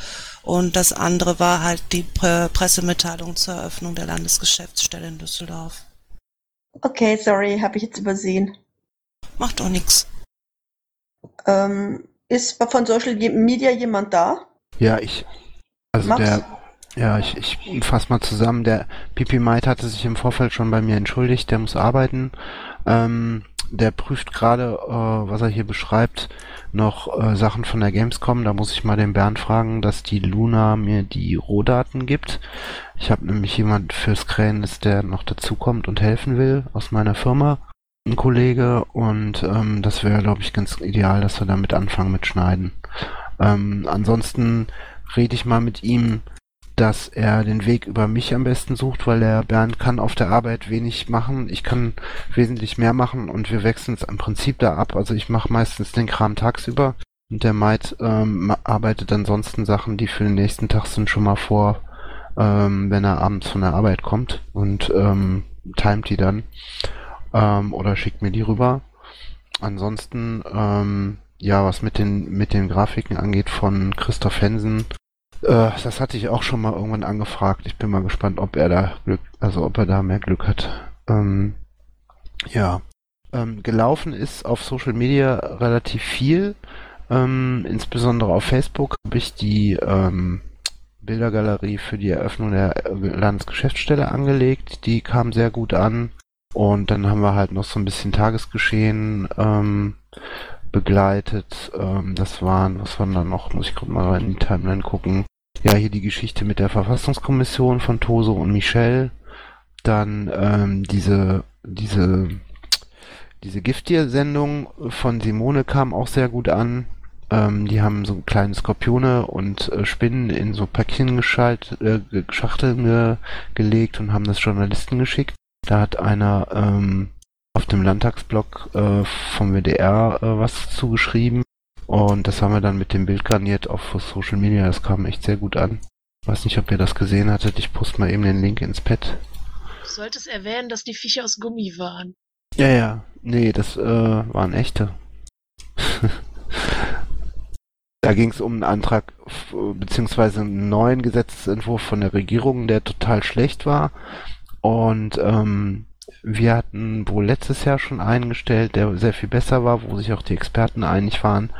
und das andere war halt die Pre Pressemitteilung zur Eröffnung der Landesgeschäftsstelle in Düsseldorf. Okay, sorry, habe ich jetzt übersehen. Macht doch nix. Ähm, ist von Social Media jemand da? Ja, ich. Also Max? der. Ja, ich, ich fass mal zusammen. Der Pipi Might hatte sich im Vorfeld schon bei mir entschuldigt, der muss arbeiten. Ähm, der prüft gerade, äh, was er hier beschreibt, noch äh, Sachen von der Gamescom. Da muss ich mal den Bernd fragen, dass die Luna mir die Rohdaten gibt. Ich habe nämlich jemand fürs Krähennis, der noch dazukommt und helfen will aus meiner Firma. Ein Kollege und ähm, das wäre, glaube ich, ganz ideal, dass wir damit anfangen mit Schneiden. Ähm, ansonsten rede ich mal mit ihm, dass er den Weg über mich am besten sucht, weil der Bernd kann auf der Arbeit wenig machen. Ich kann wesentlich mehr machen und wir wechseln es im Prinzip da ab. Also ich mache meistens den Kram tagsüber und der Maid ähm, arbeitet ansonsten Sachen, die für den nächsten Tag sind, schon mal vor, ähm, wenn er abends von der Arbeit kommt und ähm, timet die dann ähm, oder schickt mir die rüber. Ansonsten, ähm, ja, was mit den mit den Grafiken angeht von Christoph Hensen, äh, das hatte ich auch schon mal irgendwann angefragt. Ich bin mal gespannt, ob er da Glück, also ob er da mehr Glück hat. Ähm, ja. Ähm, gelaufen ist auf Social Media relativ viel. Ähm, insbesondere auf Facebook habe ich die ähm, Bildergalerie für die Eröffnung der Landesgeschäftsstelle angelegt. Die kam sehr gut an. Und dann haben wir halt noch so ein bisschen Tagesgeschehen ähm, begleitet. Ähm, das waren, was waren da noch? Muss ich gerade mal in die Timeline gucken. Ja, hier die Geschichte mit der Verfassungskommission von Toso und Michel. Dann ähm, diese, diese, diese Gifttier-Sendung von Simone kam auch sehr gut an. Ähm, die haben so kleine Skorpione und äh, Spinnen in so Päckchen geschalt, äh, Schachteln ge gelegt und haben das Journalisten geschickt. Da hat einer ähm, auf dem Landtagsblog äh, vom WDR äh, was zugeschrieben. Und das haben wir dann mit dem Bild garniert auf Social Media. Das kam echt sehr gut an. Weiß nicht, ob ihr das gesehen hattet. Ich poste mal eben den Link ins Pad. solltest erwähnen, dass die Viecher aus Gummi waren. Ja, ja. Nee, das äh, waren echte. da ging es um einen Antrag beziehungsweise einen neuen Gesetzentwurf von der Regierung, der total schlecht war. Und ähm, wir hatten wohl letztes Jahr schon einen gestellt, der sehr viel besser war, wo sich auch die Experten einig waren.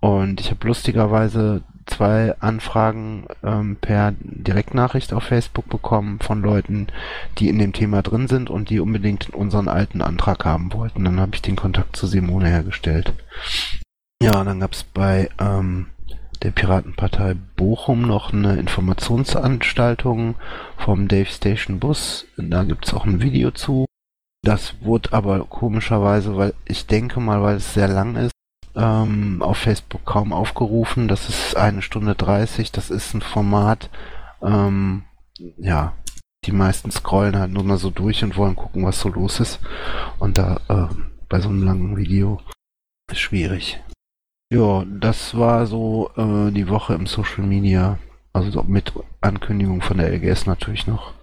Und ich habe lustigerweise zwei Anfragen ähm, per Direktnachricht auf Facebook bekommen von Leuten, die in dem Thema drin sind und die unbedingt unseren alten Antrag haben wollten. Dann habe ich den Kontakt zu Simone hergestellt. Ja, dann gab es bei ähm, der Piratenpartei Bochum noch eine Informationsanstaltung vom Dave Station Bus. Da gibt es auch ein Video zu. Das wurde aber komischerweise, weil ich denke mal, weil es sehr lang ist, ähm, auf Facebook kaum aufgerufen. Das ist eine Stunde 30. Das ist ein Format, ähm, ja, die meisten scrollen halt nur mal so durch und wollen gucken, was so los ist. Und da äh, bei so einem langen Video ist schwierig. Ja, das war so äh, die Woche im Social Media. Also mit Ankündigung von der LGS natürlich noch.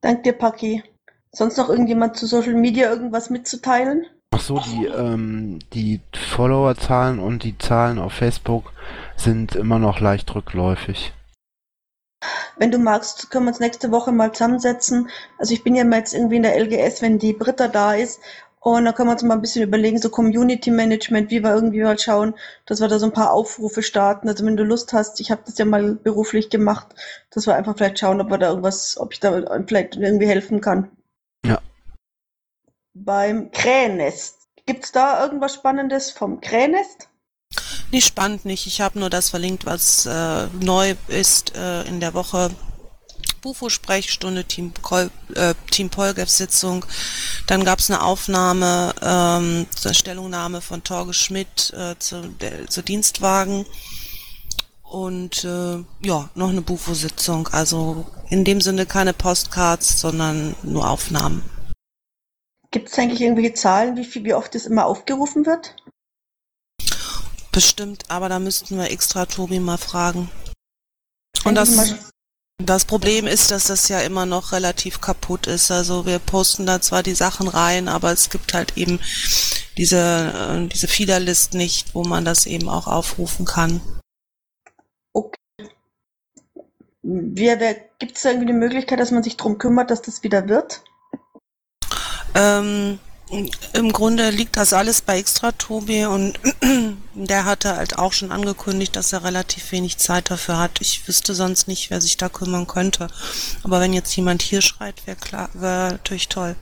Dank dir, Paki. Sonst noch irgendjemand zu Social Media irgendwas mitzuteilen? Ach so, die, ähm, die Followerzahlen und die Zahlen auf Facebook sind immer noch leicht rückläufig. Wenn du magst, können wir uns nächste Woche mal zusammensetzen. Also ich bin ja mal jetzt irgendwie in der LGS, wenn die Britta da ist. Und dann können wir uns mal ein bisschen überlegen, so Community Management, wie wir irgendwie mal schauen, dass wir da so ein paar Aufrufe starten. Also wenn du Lust hast, ich habe das ja mal beruflich gemacht, dass wir einfach vielleicht schauen, ob wir da irgendwas, ob ich da vielleicht irgendwie helfen kann. Ja, beim Krähennest. Gibt's da irgendwas Spannendes vom Krähennest? Nee, spannend nicht. Ich habe nur das verlinkt, was äh, neu ist äh, in der Woche. Bufo-Sprechstunde, Team, Kol äh, Team Polgev-Sitzung. Dann gab es eine Aufnahme, ähm, zur Stellungnahme von Torge Schmidt äh, zu, der, zu Dienstwagen. Und äh, ja, noch eine Bufo-Sitzung. Also in dem Sinne keine Postcards, sondern nur Aufnahmen. Gibt es eigentlich irgendwelche Zahlen, wie viel, wie oft das immer aufgerufen wird? Bestimmt, aber da müssten wir extra Tobi mal fragen. Und das, das Problem ist, dass das ja immer noch relativ kaputt ist. Also wir posten da zwar die Sachen rein, aber es gibt halt eben diese, äh, diese Feederlist nicht, wo man das eben auch aufrufen kann. Okay. Gibt es da irgendwie eine Möglichkeit, dass man sich darum kümmert, dass das wieder wird? Ähm, Im Grunde liegt das alles bei Extra Tobi und der hatte halt auch schon angekündigt, dass er relativ wenig Zeit dafür hat. Ich wüsste sonst nicht, wer sich da kümmern könnte. Aber wenn jetzt jemand hier schreit, wäre klar, wäre natürlich toll.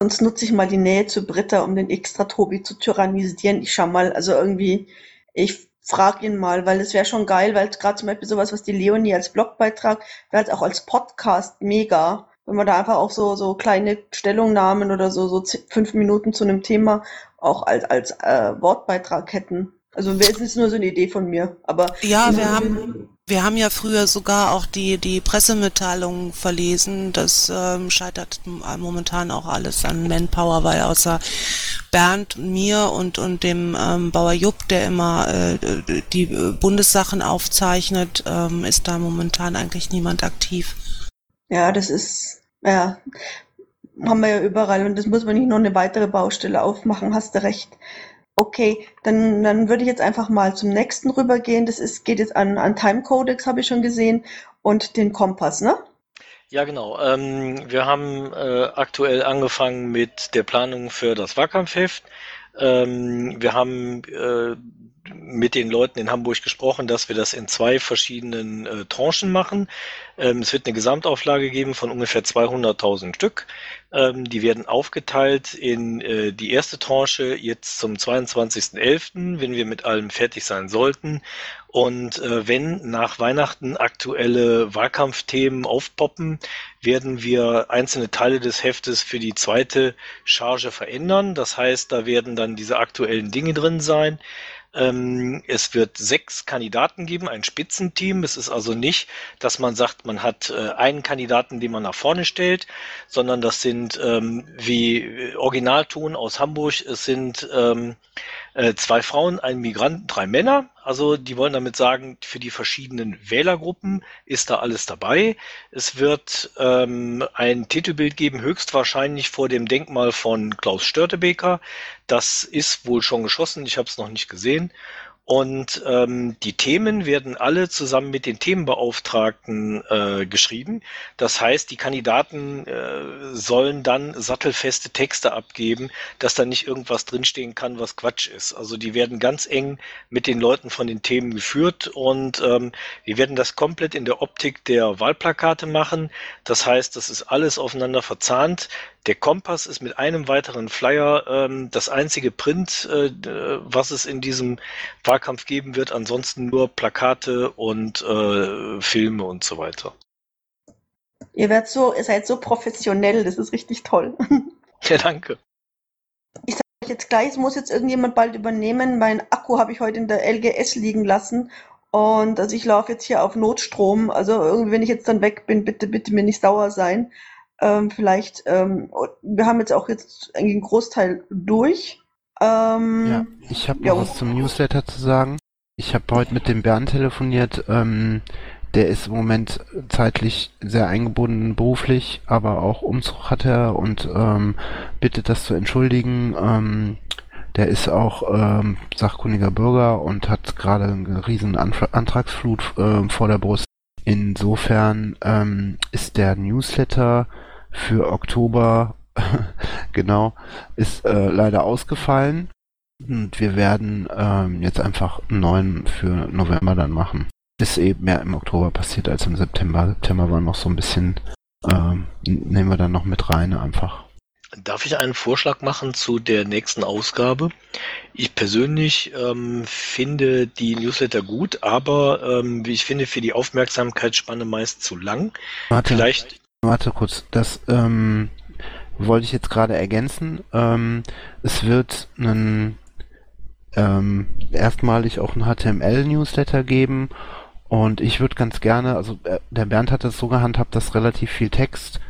Sonst nutze ich mal die Nähe zu Britta, um den Extra Tobi zu tyrannisieren. Ich schau mal, also irgendwie, ich frag ihn mal, weil es wäre schon geil, weil gerade zum Beispiel sowas, was die Leonie als Blogbeitrag, wäre halt auch als Podcast mega wenn man da einfach auch so, so kleine Stellungnahmen oder so, so fünf Minuten zu einem Thema auch als, als äh, Wortbeitrag hätten. Also es ist nur so eine Idee von mir. Aber ja, wir haben wir haben ja früher sogar auch die die Pressemitteilungen verlesen. Das ähm, scheitert momentan auch alles an Manpower, weil außer Bernd, mir und und dem ähm, Bauer Jupp, der immer äh, die Bundessachen aufzeichnet, ähm, ist da momentan eigentlich niemand aktiv. Ja, das ist, ja, haben wir ja überall und das muss man nicht noch eine weitere Baustelle aufmachen, hast du recht. Okay, dann, dann würde ich jetzt einfach mal zum nächsten rübergehen. Das ist, geht jetzt an, an Time Codex, habe ich schon gesehen, und den Kompass, ne? Ja, genau. Ähm, wir haben äh, aktuell angefangen mit der Planung für das Wahlkampfheft. Ähm, wir haben äh, mit den Leuten in Hamburg gesprochen, dass wir das in zwei verschiedenen äh, Tranchen machen. Ähm, es wird eine Gesamtauflage geben von ungefähr 200.000 Stück. Ähm, die werden aufgeteilt in äh, die erste Tranche jetzt zum 22.11., wenn wir mit allem fertig sein sollten. Und äh, wenn nach Weihnachten aktuelle Wahlkampfthemen aufpoppen, werden wir einzelne Teile des Heftes für die zweite Charge verändern. Das heißt, da werden dann diese aktuellen Dinge drin sein. Ähm, es wird sechs Kandidaten geben, ein Spitzenteam. Es ist also nicht, dass man sagt, man hat äh, einen Kandidaten, den man nach vorne stellt, sondern das sind ähm, wie Originalton aus Hamburg. Es sind ähm, Äh, zwei Frauen, ein Migranten, drei Männer. Also die wollen damit sagen, für die verschiedenen Wählergruppen ist da alles dabei. Es wird ähm, ein Titelbild geben, höchstwahrscheinlich vor dem Denkmal von Klaus Störtebeker. Das ist wohl schon geschossen, ich habe es noch nicht gesehen. Und ähm, die Themen werden alle zusammen mit den Themenbeauftragten äh, geschrieben. Das heißt, die Kandidaten äh, sollen dann sattelfeste Texte abgeben, dass da nicht irgendwas drinstehen kann, was Quatsch ist. Also die werden ganz eng mit den Leuten von den Themen geführt und ähm, wir werden das komplett in der Optik der Wahlplakate machen. Das heißt, das ist alles aufeinander verzahnt. Der Kompass ist mit einem weiteren Flyer ähm, das einzige Print, äh, was es in diesem Wahlkampf geben wird. Ansonsten nur Plakate und äh, Filme und so weiter. Ihr werdet so, ihr seid so professionell, das ist richtig toll. Ja, danke. Ich sage euch jetzt gleich, es muss jetzt irgendjemand bald übernehmen. Mein Akku habe ich heute in der LGS liegen lassen. Und also ich laufe jetzt hier auf Notstrom. Also irgendwie, wenn ich jetzt dann weg bin, bitte, bitte mir nicht sauer sein. Ähm, vielleicht, ähm, wir haben jetzt auch jetzt einen Großteil durch. Ähm, Ja, ich habe noch ja, was zum Newsletter zu sagen. Ich habe heute mit dem Bernd telefoniert. Ähm, der ist im Moment zeitlich sehr eingebunden beruflich, aber auch Umzug hat er und ähm, bittet das zu entschuldigen. Ähm, der ist auch ähm, sachkundiger Bürger und hat gerade eine riesen Anf Antragsflut ähm, vor der Brust. Insofern ähm, ist der Newsletter für Oktober genau ist äh, leider ausgefallen und wir werden ähm, jetzt einfach einen neuen für November dann machen. Ist eben mehr im Oktober passiert als im September. September war noch so ein bisschen ähm, nehmen wir dann noch mit rein einfach. Darf ich einen Vorschlag machen zu der nächsten Ausgabe? Ich persönlich ähm, finde die Newsletter gut, aber ähm, ich finde, für die Aufmerksamkeitsspanne meist zu lang. Warte, Vielleicht, warte kurz, das ähm, wollte ich jetzt gerade ergänzen. Ähm, es wird einen ähm, erstmalig auch einen HTML-Newsletter geben und ich würde ganz gerne, also äh, der Bernd hat es so gehandhabt, dass relativ viel Text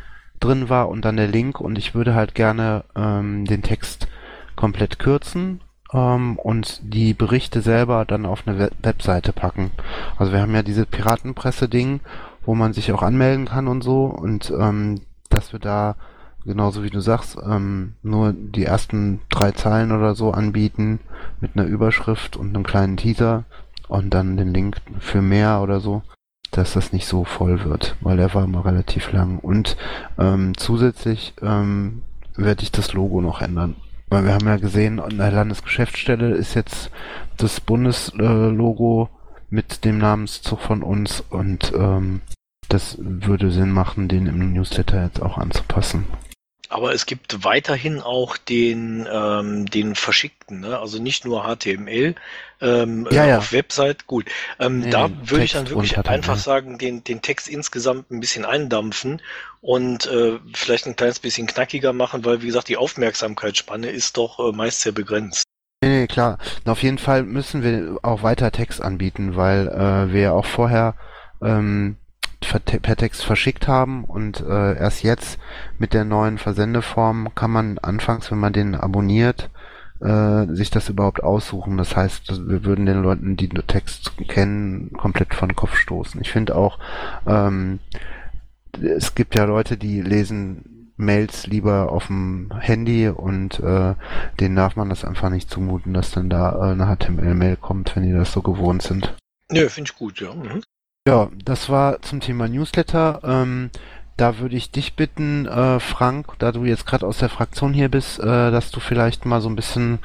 drin war und dann der Link und ich würde halt gerne ähm, den Text komplett kürzen ähm, und die Berichte selber dann auf eine Web Webseite packen. Also wir haben ja diese Piratenpresse-Ding, wo man sich auch anmelden kann und so und ähm, dass wir da genauso wie du sagst, ähm, nur die ersten drei Zeilen oder so anbieten mit einer Überschrift und einem kleinen Teaser und dann den Link für mehr oder so, dass das nicht so voll wird, weil der war immer relativ lang. Und ähm, zusätzlich ähm, werde ich das Logo noch ändern. Weil wir haben ja gesehen, an der Landesgeschäftsstelle ist jetzt das Bundeslogo mit dem Namenszug von uns und ähm, das würde Sinn machen, den im Newsletter jetzt auch anzupassen. aber es gibt weiterhin auch den, ähm, den verschickten, ne? also nicht nur HTML ähm, Ja, ja. auf Website. Gut, ähm, Nee, da würde ich dann wirklich einfach sagen, den, den Text insgesamt ein bisschen eindampfen und äh, vielleicht ein kleines bisschen knackiger machen, weil wie gesagt die Aufmerksamkeitsspanne ist doch äh, meist sehr begrenzt. Nee, nee, klar. Und auf jeden Fall müssen wir auch weiter Text anbieten, weil äh, wir auch vorher ähm, per Text verschickt haben und äh, erst jetzt mit der neuen Versendeform kann man anfangs, wenn man den abonniert, äh, sich das überhaupt aussuchen. Das heißt, wir würden den Leuten, die nur Text kennen, komplett von den Kopf stoßen. Ich finde auch, ähm, es gibt ja Leute, die lesen Mails lieber auf dem Handy und äh, denen darf man das einfach nicht zumuten, dass dann da äh, eine HTML-Mail kommt, wenn die das so gewohnt sind. Nö, finde ich gut, ja. Mhm. Ja, das war zum Thema Newsletter. Ähm, da würde ich dich bitten, äh, Frank, da du jetzt gerade aus der Fraktion hier bist, äh, dass du vielleicht mal so ein bisschen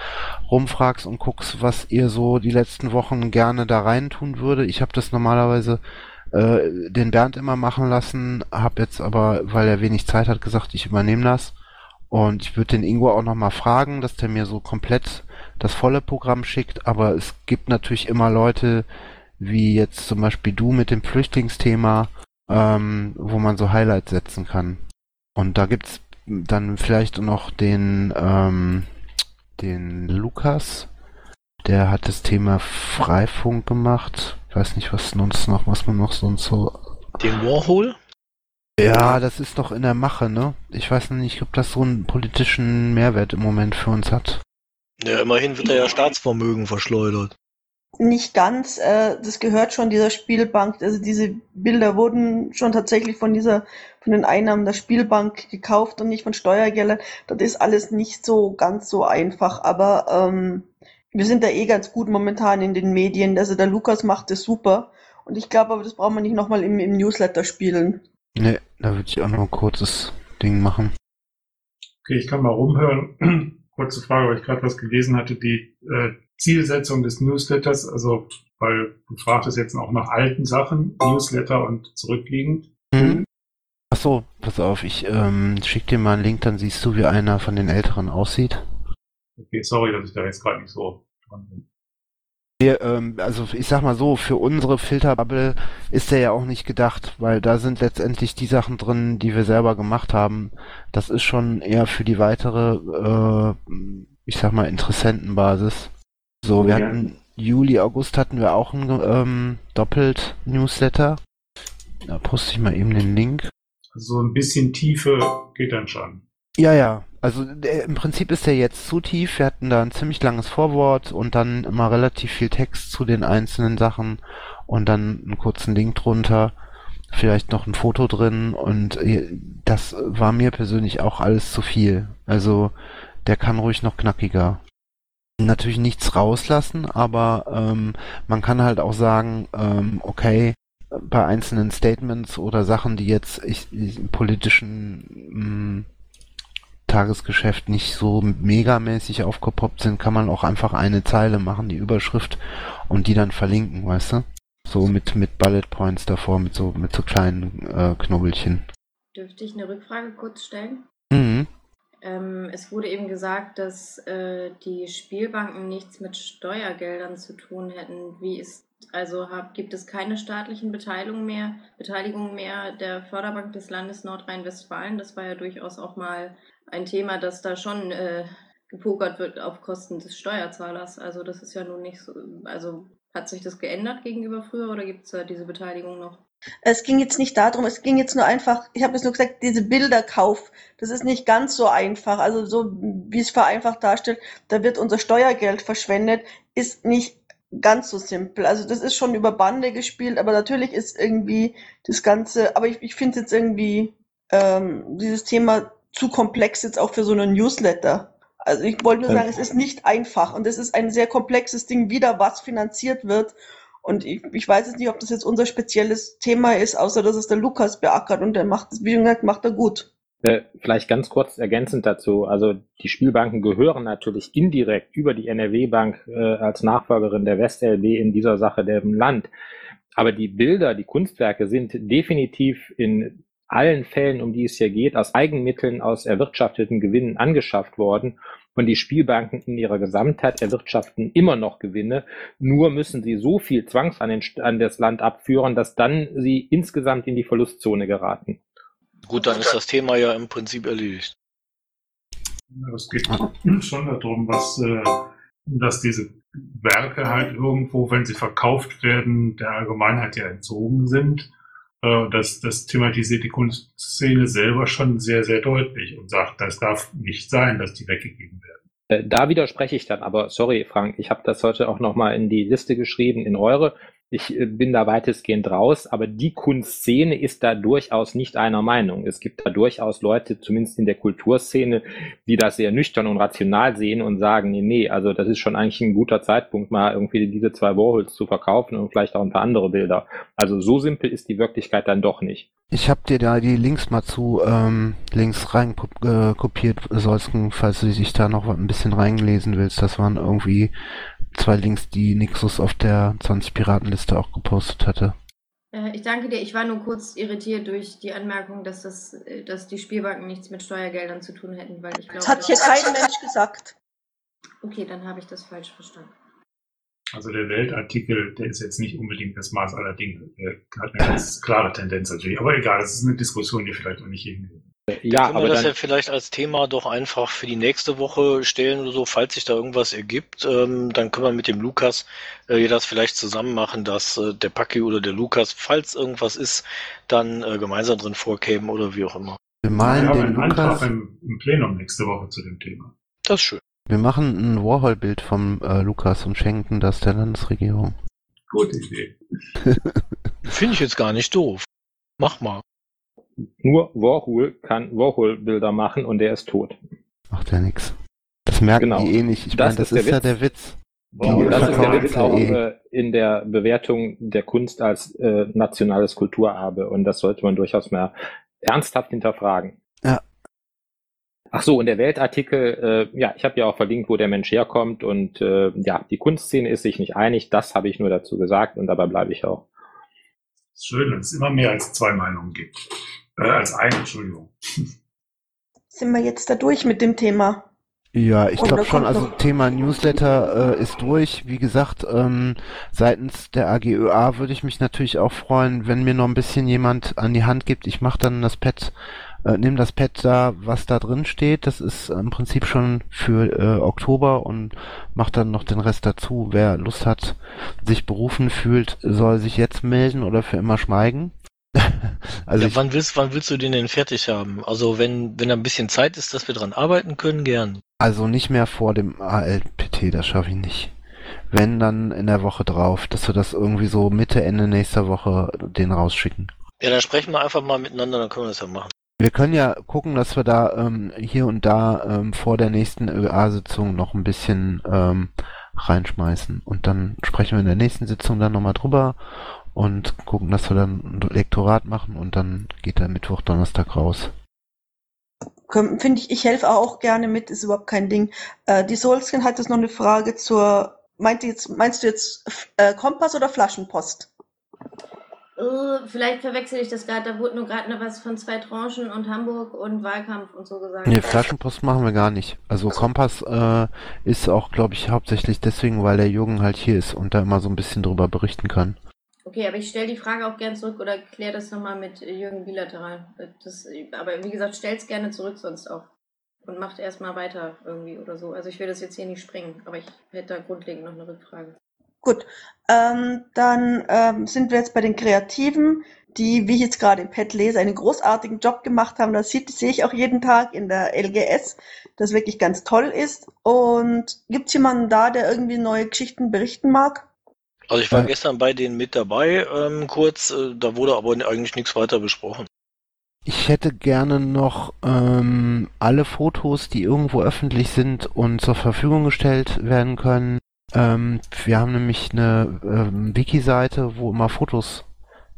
rumfragst und guckst, was ihr so die letzten Wochen gerne da rein tun würde. Ich habe das normalerweise äh, den Bernd immer machen lassen, habe jetzt aber, weil er wenig Zeit hat, gesagt, ich übernehme das. Und ich würde den Ingo auch nochmal fragen, dass der mir so komplett das volle Programm schickt. Aber es gibt natürlich immer Leute, wie jetzt zum Beispiel du mit dem Flüchtlingsthema, ähm, wo man so Highlights setzen kann. Und da gibt's dann vielleicht noch den, ähm, den Lukas, der hat das Thema Freifunk gemacht. Ich weiß nicht, was sonst noch, was man noch sonst so. Den Warhol? Ja, das ist doch in der Mache, ne? Ich weiß nicht, ob das so einen politischen Mehrwert im Moment für uns hat. Ja, immerhin wird da ja Staatsvermögen verschleudert. Nicht ganz, äh, das gehört schon dieser Spielbank. Also diese Bilder wurden schon tatsächlich von dieser, von den Einnahmen der Spielbank gekauft und nicht von Steuergeldern. Das ist alles nicht so ganz so einfach, aber ähm, wir sind da eh ganz gut momentan in den Medien. Also der Lukas macht es super. Und ich glaube aber, das braucht man nicht nochmal im, im Newsletter spielen. Ne, da würde ich auch noch ein kurzes Ding machen. Okay, ich kann mal rumhören. Kurze Frage, weil ich gerade was gelesen hatte, die äh, Zielsetzung des Newsletters, also weil du fragtest jetzt auch nach alten Sachen, Newsletter und zurückliegend. Mhm. Ach so, pass auf, ich ähm, schick dir mal einen Link, dann siehst du, wie einer von den Älteren aussieht. Okay, sorry, dass ich da jetzt gerade nicht so dran bin. Wir, ähm, also ich sag mal so, für unsere Filterbubble ist der ja auch nicht gedacht, weil da sind letztendlich die Sachen drin, die wir selber gemacht haben. Das ist schon eher für die weitere, äh, ich sag mal, Interessentenbasis. So, wir Ja. hatten Juli, August hatten wir auch ein ähm, doppelt Newsletter. Da poste ich mal eben den Link. So ein bisschen Tiefe geht dann schon. Ja, ja. Also der, im Prinzip ist der jetzt zu tief. Wir hatten da ein ziemlich langes Vorwort und dann immer relativ viel Text zu den einzelnen Sachen und dann einen kurzen Link drunter. Vielleicht noch ein Foto drin und äh, das war mir persönlich auch alles zu viel. Also der kann ruhig noch knackiger. Natürlich nichts rauslassen, aber ähm, man kann halt auch sagen, ähm, okay, bei einzelnen Statements oder Sachen, die jetzt ich, ich, im politischen mh, Tagesgeschäft nicht so megamäßig aufgepoppt sind, kann man auch einfach eine Zeile machen, die Überschrift und die dann verlinken, weißt du? So mit mit Bullet Points davor, mit so mit so kleinen äh, Knobbelchen. Dürfte ich eine Rückfrage kurz stellen? Ähm, es wurde eben gesagt, dass äh, die Spielbanken nichts mit Steuergeldern zu tun hätten. Wie ist also hab, gibt es keine staatlichen Beteiligungen mehr, Beteiligungen mehr der Förderbank des Landes Nordrhein-Westfalen? Das war ja durchaus auch mal ein Thema, dass da schon äh, gepokert wird auf Kosten des Steuerzahlers. Also das ist ja nun nicht so. Also hat sich das geändert gegenüber früher oder gibt es da diese Beteiligung noch? Es ging jetzt nicht darum, es ging jetzt nur einfach, ich habe jetzt nur gesagt, diese Bilderkauf, das ist nicht ganz so einfach. Also so wie es vereinfacht darstellt, da wird unser Steuergeld verschwendet, ist nicht ganz so simpel. Also das ist schon über Bande gespielt, aber natürlich ist irgendwie das Ganze, aber ich, ich finde jetzt irgendwie ähm, dieses Thema zu komplex jetzt auch für so einen Newsletter. Also ich wollte nur sagen, es ist nicht einfach und es ist ein sehr komplexes Ding, wieder was finanziert wird. Und ich, ich weiß jetzt nicht, ob das jetzt unser spezielles Thema ist, außer dass es der Lukas beackert und der macht es, wie gesagt, macht er gut. Äh, Vielleicht ganz kurz ergänzend dazu. Also die Spielbanken gehören natürlich indirekt über die NRW-Bank äh, als Nachfolgerin der WestLB in dieser Sache dem Land. Aber die Bilder, die Kunstwerke sind definitiv in allen Fällen, um die es hier geht, aus Eigenmitteln, aus erwirtschafteten Gewinnen angeschafft worden. Und die Spielbanken in ihrer Gesamtheit erwirtschaften immer noch Gewinne. Nur müssen sie so viel Zwangs an, den, an das Land abführen, dass dann sie insgesamt in die Verlustzone geraten. Gut, dann ist das Thema ja im Prinzip erledigt. Es geht schon darum, was, äh, dass diese Werke halt irgendwo, wenn sie verkauft werden, der Allgemeinheit ja entzogen sind. Äh, Das, das thematisiert die Kunstszene selber schon sehr, sehr deutlich und sagt, das darf nicht sein, dass die weggegeben werden. Äh, Da widerspreche ich dann, aber sorry, Frank, ich habe das heute auch nochmal in die Liste geschrieben, in eure. Ich äh, bin da weitestgehend raus, aber die Kunstszene ist da durchaus nicht einer Meinung. Es gibt da durchaus Leute, zumindest in der Kulturszene, die das sehr nüchtern und rational sehen und sagen, nee, nee, also das ist schon eigentlich ein guter Zeitpunkt, mal irgendwie diese zwei Warhols zu verkaufen und vielleicht auch ein paar andere Bilder. Also so simpel ist die Wirklichkeit dann doch nicht. Ich habe dir da die Links mal zu ähm, links rein kop- äh, falls du dich da noch ein bisschen reinlesen willst. Das waren irgendwie zwei Links, die Nixus auf der 20 Piratenliste auch gepostet hatte. Äh, Ich danke dir. Ich war nur kurz irritiert durch die Anmerkung, dass, das, äh, dass die Spielbanken nichts mit Steuergeldern zu tun hätten, weil ich glaube. Das hat hier kein Mensch gesagt. Okay, dann habe ich das falsch verstanden. Also der Weltartikel, der ist jetzt nicht unbedingt das Maß aller Dinge. Der hat eine ganz klare Tendenz natürlich. Aber egal, das ist eine Diskussion, die vielleicht noch nicht hingeht. Ja, Können wir aber das dann, ja vielleicht als Thema doch einfach für die nächste Woche stellen oder so, falls sich da irgendwas ergibt, ähm, dann können wir mit dem Lukas äh, das vielleicht zusammen machen, dass äh, der Paki oder der Lukas, falls irgendwas ist, dann äh, gemeinsam drin vorkämen oder wie auch immer. Wir Wir malen haben den einen Antrag Lukas. im, im Plenum nächste Woche zu dem Thema. Das ist schön. Wir machen ein Warhol-Bild vom äh, Lukas und schenken das der Landesregierung. Gute Idee. Finde ich jetzt gar nicht doof. Mach mal. Nur Warhol kann Warhol-Bilder machen und der ist tot. Macht ja nix. Das merken Genau. die eh nicht. Ich Das meine, das ist ist, der ja Witz. der Witz. Die das ist der Witz ja auch eh. äh, in der Bewertung der Kunst als äh, nationales Kulturerbe und das sollte man durchaus mal ernsthaft hinterfragen. Ja. Ach so, und der Weltartikel, äh, ja, ich habe ja auch verlinkt, wo der Mensch herkommt und äh, ja, die Kunstszene ist sich nicht einig, das habe ich nur dazu gesagt und dabei bleibe ich auch. ist schön, wenn es immer mehr als zwei Meinungen gibt. Äh, als eine, Entschuldigung. Sind wir jetzt da durch mit dem Thema? Ja, ich glaube schon, also Thema Newsletter äh, ist durch. Wie gesagt, ähm, seitens der AGÖA würde ich mich natürlich auch freuen, wenn mir noch ein bisschen jemand an die Hand gibt. Ich mache dann das Pad, äh, nehme das Pad da, was da drin steht. Das ist im Prinzip schon für äh, Oktober und mache dann noch den Rest dazu. Wer Lust hat, sich berufen fühlt, soll sich jetzt melden oder für immer schweigen. also ja, wann willst, wann willst du den denn fertig haben? Also wenn, wenn da ein bisschen Zeit ist, dass wir dran arbeiten können, gern. Also nicht mehr vor dem ALPT, das schaffe ich nicht. Wenn, dann in der Woche drauf, dass wir das irgendwie so Mitte, Ende nächster Woche den rausschicken. Ja, dann sprechen wir einfach mal miteinander, dann können wir das ja machen. Wir können ja gucken, dass wir da ähm, hier und da ähm, vor der nächsten ÖA-Sitzung noch ein bisschen ähm, reinschmeißen. Und dann sprechen wir in der nächsten Sitzung dann nochmal drüber und gucken, dass wir dann ein Lektorat machen und dann geht der Mittwoch, Donnerstag raus. Finde ich, ich helfe auch gerne mit, ist überhaupt kein Ding. Äh, die Solskin hat jetzt noch eine Frage zur, meint jetzt, meinst du jetzt äh, Kompass oder Flaschenpost? Äh, vielleicht verwechsel ich das gerade. Da wurde nur gerade noch was von zwei Tranchen und Hamburg und Wahlkampf und so gesagt. Nee, Flaschenpost machen wir gar nicht. Also Kompass äh, ist auch, glaube ich, hauptsächlich deswegen, weil der Jürgen halt hier ist und da immer so ein bisschen drüber berichten kann. Okay, aber ich stelle die Frage auch gern zurück oder klär das nochmal mit Jürgen bilateral. Das, aber wie gesagt, stell's gerne zurück sonst auch. Und macht erstmal weiter irgendwie oder so. Also ich will das jetzt hier nicht sprengen, aber ich hätte da grundlegend noch eine Rückfrage. Gut, ähm, dann ähm, sind wir jetzt bei den Kreativen, die, wie ich jetzt gerade im Pad lese, einen großartigen Job gemacht haben. Das sieht- sehe ich auch jeden Tag in der LGS, das wirklich ganz toll ist. Und gibt's jemanden da, der irgendwie neue Geschichten berichten mag? Also ich war Äh. gestern bei denen mit dabei, ähm, kurz, äh, da wurde aber eigentlich nichts weiter besprochen. Ich hätte gerne noch ähm, alle Fotos, die irgendwo öffentlich sind und zur Verfügung gestellt werden können. Ähm, wir haben nämlich eine ähm, Wiki-Seite, wo immer Fotos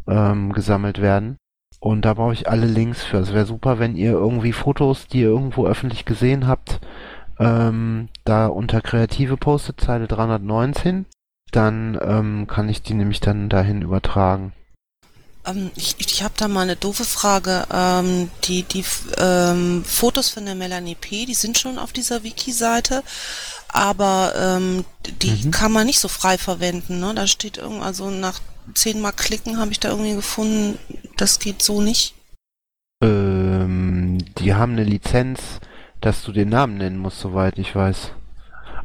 ähm, gesammelt werden. Und da brauche ich alle Links für. Es wäre super, wenn ihr irgendwie Fotos, die ihr irgendwo öffentlich gesehen habt, ähm, da unter kreative postet, Zeile 319. Dann ähm, kann ich die nämlich dann dahin übertragen. Ähm, ich ich habe da mal eine doofe Frage. Ähm, die die ähm, Fotos von der Melanie P., die sind schon auf dieser Wiki-Seite, aber ähm, die Mhm. kann man nicht so frei verwenden. Ne? Da steht irgend, also nach zehnmal klicken habe ich da irgendwie gefunden, das geht so nicht. Ähm, die haben eine Lizenz, dass du den Namen nennen musst, soweit ich weiß.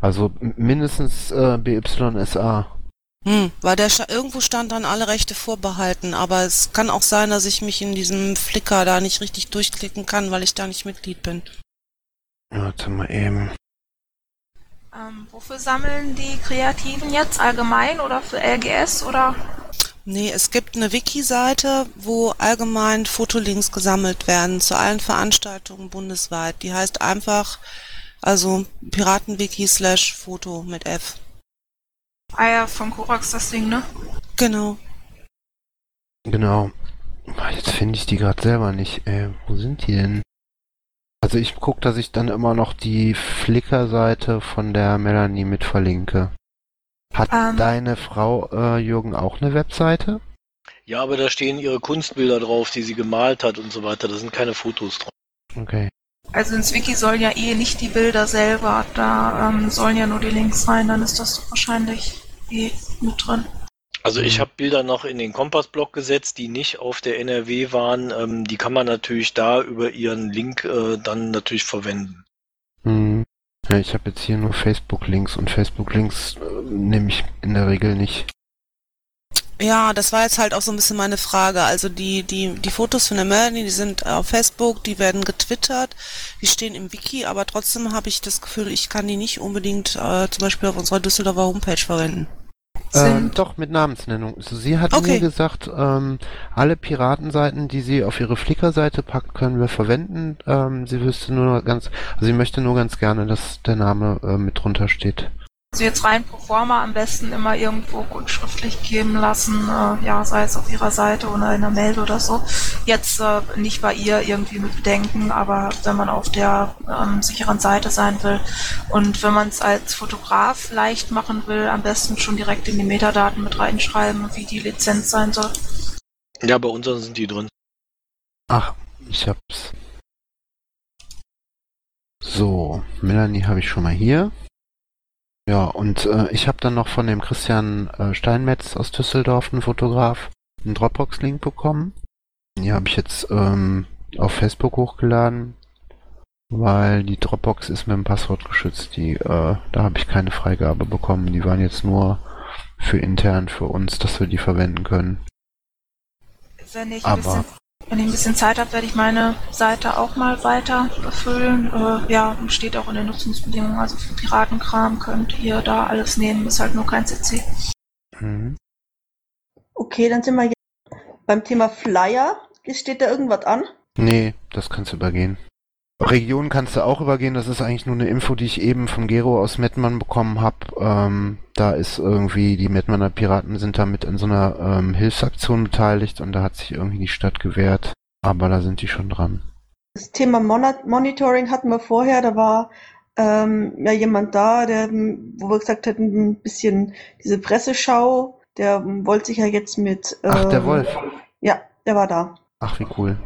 Also mindestens äh, BYSA. Hm, weil der irgendwo stand dann alle Rechte vorbehalten, aber es kann auch sein, dass ich mich in diesem Flickr da nicht richtig durchklicken kann, weil ich da nicht Mitglied bin. Warte mal eben. Ähm, wofür sammeln die Kreativen jetzt? Allgemein oder für LGS oder? Nee, es gibt eine Wiki-Seite, wo allgemein Fotolinks gesammelt werden zu allen Veranstaltungen bundesweit. Die heißt einfach, also Piratenwiki slash Foto mit F. Ah ja, von Korax das Ding, ne? Genau. Genau. Ah, Jetzt finde ich die gerade selber nicht. Äh, wo sind die denn? Also ich gucke, dass ich dann immer noch die Flickr-Seite von der Melanie mit verlinke. Hat Ähm. deine Frau, äh, Jürgen, auch eine Webseite? Ja, aber da stehen ihre Kunstbilder drauf, die sie gemalt hat und so weiter. Da sind keine Fotos drauf. Okay. Also ins Wiki sollen ja eh nicht die Bilder selber, da ähm, sollen ja nur die Links rein, dann ist das wahrscheinlich eh mit drin. Also ich habe Bilder noch in den Kompassblock gesetzt, die nicht auf der NRW waren. Ähm, die kann man natürlich da über ihren Link äh, dann natürlich verwenden. Hm. Ja, ich habe jetzt hier nur Facebook-Links und Facebook-Links äh, nehme ich in der Regel nicht. Ja, das war jetzt halt auch so ein bisschen meine Frage. Also die, die, die Fotos von der Melanie, die sind auf Facebook, die werden getwittert, die stehen im Wiki, aber trotzdem habe ich das Gefühl, ich kann die nicht unbedingt äh, zum Beispiel auf unserer Düsseldorfer Homepage verwenden. Ähm, doch, mit Namensnennung. Also sie hat Okay. mir gesagt, ähm, alle Piratenseiten, die sie auf ihre Flickr-Seite packt, können wir verwenden. Ähm, sie wüsste nur ganz, also sie möchte nur ganz gerne, dass der Name äh, mit drunter steht. Also jetzt rein pro forma am besten immer irgendwo gut schriftlich geben lassen, äh, ja, sei es auf ihrer Seite oder in der Mail oder so. Jetzt äh, nicht bei ihr irgendwie mit Bedenken, aber wenn man auf der ähm, sicheren Seite sein will und wenn man es als Fotograf leicht machen will, am besten schon direkt in die Metadaten mit reinschreiben, wie die Lizenz sein soll. Ja, bei unseren sind die drin. Ach, ich hab's. So, Melanie habe ich schon mal hier. Ja, und äh, ich habe dann noch von dem Christian äh, Steinmetz aus Düsseldorf, einen Fotograf, einen Dropbox-Link bekommen. Die habe ich jetzt ähm, auf Facebook hochgeladen, weil die Dropbox ist mit dem Passwort geschützt. Die, äh, da habe ich keine Freigabe bekommen. Die waren jetzt nur für intern für uns, dass wir die verwenden können. Ich ein Aber bisschen, wenn ich ein bisschen Zeit habe, werde ich meine Seite auch mal weiter befüllen. Äh, ja, steht auch in den Nutzungsbedingungen. Also für Piratenkram könnt ihr da alles nehmen, ist halt nur kein CC. Mhm. Okay, dann sind wir jetzt beim Thema Flyer. Steht da irgendwas an? Nee, das kannst du übergehen. Region kannst du auch übergehen, das ist eigentlich nur eine Info, die ich eben vom Gero aus Mettmann bekommen habe. Ähm, da ist irgendwie, die Mettmanner Piraten sind da mit in so einer ähm, Hilfsaktion beteiligt und da hat sich irgendwie die Stadt gewehrt. Aber da sind die schon dran. Das Thema Mon Monitoring hatten wir vorher. Da war ähm, ja jemand da, der, wo wir gesagt hätten, ein bisschen diese Presseschau, der wollte sich ja jetzt mit. Ach, der ähm, Wolf. Ja, der war da. Ach, wie cool.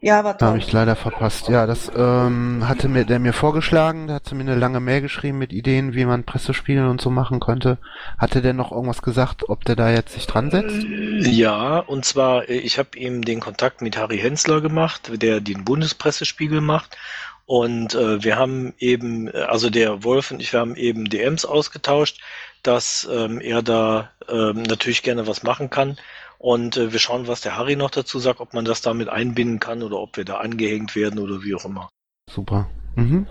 Ja, war Da habe toll. ich leider verpasst. Ja, das ähm, hatte mir der mir vorgeschlagen, der hatte mir eine lange Mail geschrieben mit Ideen, wie man Pressespiele und so machen könnte. Hatte der noch irgendwas gesagt, ob der da jetzt sich dran setzt? Ja, und zwar, äh, ich habe ihm den Kontakt mit Harry Hensler gemacht, der den Bundespressespiegel macht. Und äh, wir haben eben, äh, also der Wolf und ich, wir haben eben DMs ausgetauscht, dass ähm, er da ähm, natürlich gerne was machen kann. Und äh, wir schauen, was der Harry noch dazu sagt, ob man das damit einbinden kann oder ob wir da angehängt werden oder wie auch immer. Super. Mhm.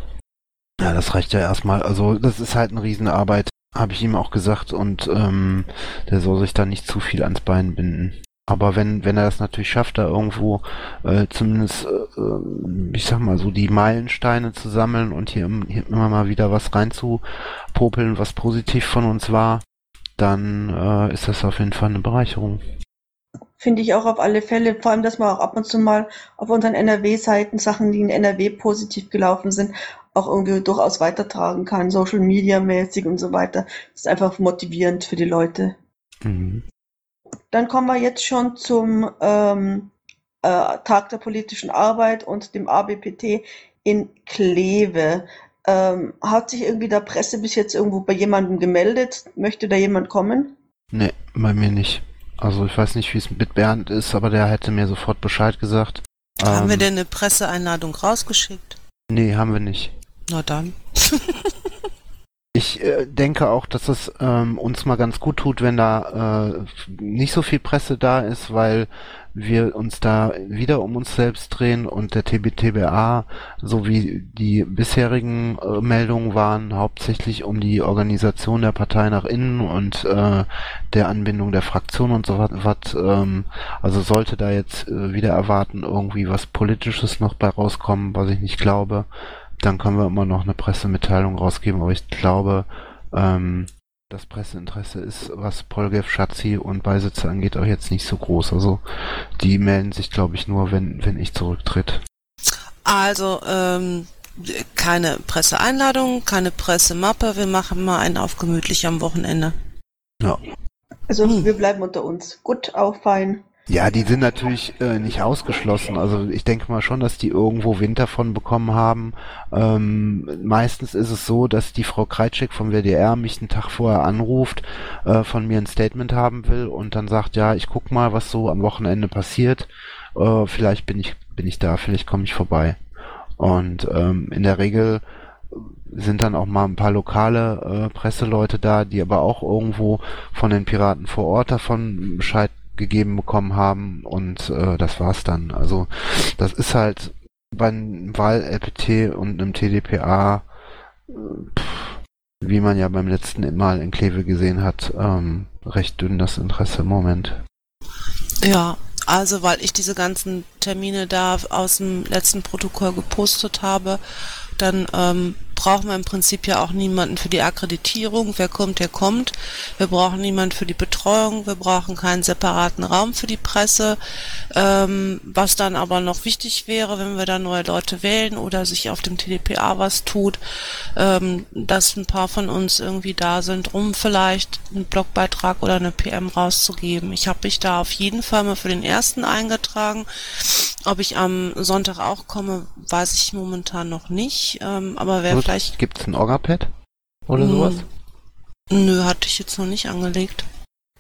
Ja, das reicht ja erstmal. Also das ist halt eine Riesenarbeit, habe ich ihm auch gesagt und ähm, der soll sich da nicht zu viel ans Bein binden. Aber wenn, wenn er das natürlich schafft, da irgendwo äh, zumindest, äh, äh, ich sag mal so, die Meilensteine zu sammeln und hier, im- hier immer mal wieder was reinzupopeln, was positiv von uns war, dann äh, ist das auf jeden Fall eine Bereicherung. Finde ich auch auf alle Fälle, vor allem, dass man auch ab und zu mal auf unseren NRW-Seiten Sachen, die in NRW positiv gelaufen sind, auch irgendwie durchaus weitertragen kann, Social Media mäßig und so weiter. Das ist einfach motivierend für die Leute. Mhm. Dann kommen wir jetzt schon zum ähm, äh, Tag der politischen Arbeit und dem ABPT in Kleve. Ähm, hat sich irgendwie der Presse bis jetzt irgendwo bei jemandem gemeldet? Möchte da jemand kommen? Nee, bei mir nicht. Also ich weiß nicht, wie es mit Bernd ist, aber der hätte mir sofort Bescheid gesagt. Haben wir Ähm, denn eine Presseeinladung rausgeschickt? Nee, haben wir nicht. Na dann. Ich äh, denke auch, dass es ähm, uns mal ganz gut tut, wenn da äh, nicht so viel Presse da ist, weil wir uns da wieder um uns selbst drehen und der TBTBA, so wie die bisherigen äh, Meldungen waren, hauptsächlich um die Organisation der Partei nach innen und äh, der Anbindung der Fraktion und so was. Ähm, also sollte da jetzt äh, wieder erwarten, irgendwie was Politisches noch bei rauskommen, was ich nicht glaube, dann können wir immer noch eine Pressemitteilung rausgeben, aber ich glaube, ähm, das Presseinteresse ist, was Polgev, Schatzi und Beisitzer angeht, auch jetzt nicht so groß. Also die melden sich, glaube ich, nur, wenn, wenn ich zurücktritt. Also, ähm, keine Presseeinladung, keine Pressemappe, wir machen mal einen auf gemütlich am Wochenende. Ja. Also wir bleiben unter uns. Gut, auch fein. Ja, die sind natürlich äh, nicht ausgeschlossen. Also ich denke mal schon, dass die irgendwo Wind davon bekommen haben. Ähm, meistens ist es so, dass die Frau Kreitschek vom WDR mich einen Tag vorher anruft, äh, von mir ein Statement haben will und dann sagt, ja, ich guck mal, was so am Wochenende passiert. Äh, vielleicht bin ich bin ich da, vielleicht komme ich vorbei. Und ähm, in der Regel sind dann auch mal ein paar lokale äh, Presseleute da, die aber auch irgendwo von den Piraten vor Ort davon Bescheid gegeben bekommen haben und äh, das war's dann. Also das ist halt beim Wahl-LPT und einem TDPA, äh, pff, wie man ja beim letzten Mal in Kleve gesehen hat, ähm, recht dünn das Interesse im Moment. Ja, also weil ich diese ganzen Termine da aus dem letzten Protokoll gepostet habe, dann ähm, brauchen wir im Prinzip ja auch niemanden für die Akkreditierung. Wer kommt, der kommt. Wir brauchen niemanden für die Betreuung. Wir brauchen keinen separaten Raum für die Presse. Ähm, was dann aber noch wichtig wäre, wenn wir da neue Leute wählen oder sich auf dem TDPA was tut, ähm, dass ein paar von uns irgendwie da sind, um vielleicht einen Blogbeitrag oder eine PM rauszugeben. Ich habe mich da auf jeden Fall mal für den ersten eingetragen. Ob ich am Sonntag auch komme, weiß ich momentan noch nicht. Ähm, aber wer vielleicht. Gibt's ein Orga-Pad oder Hm, sowas? Nö, hatte ich jetzt noch nicht angelegt.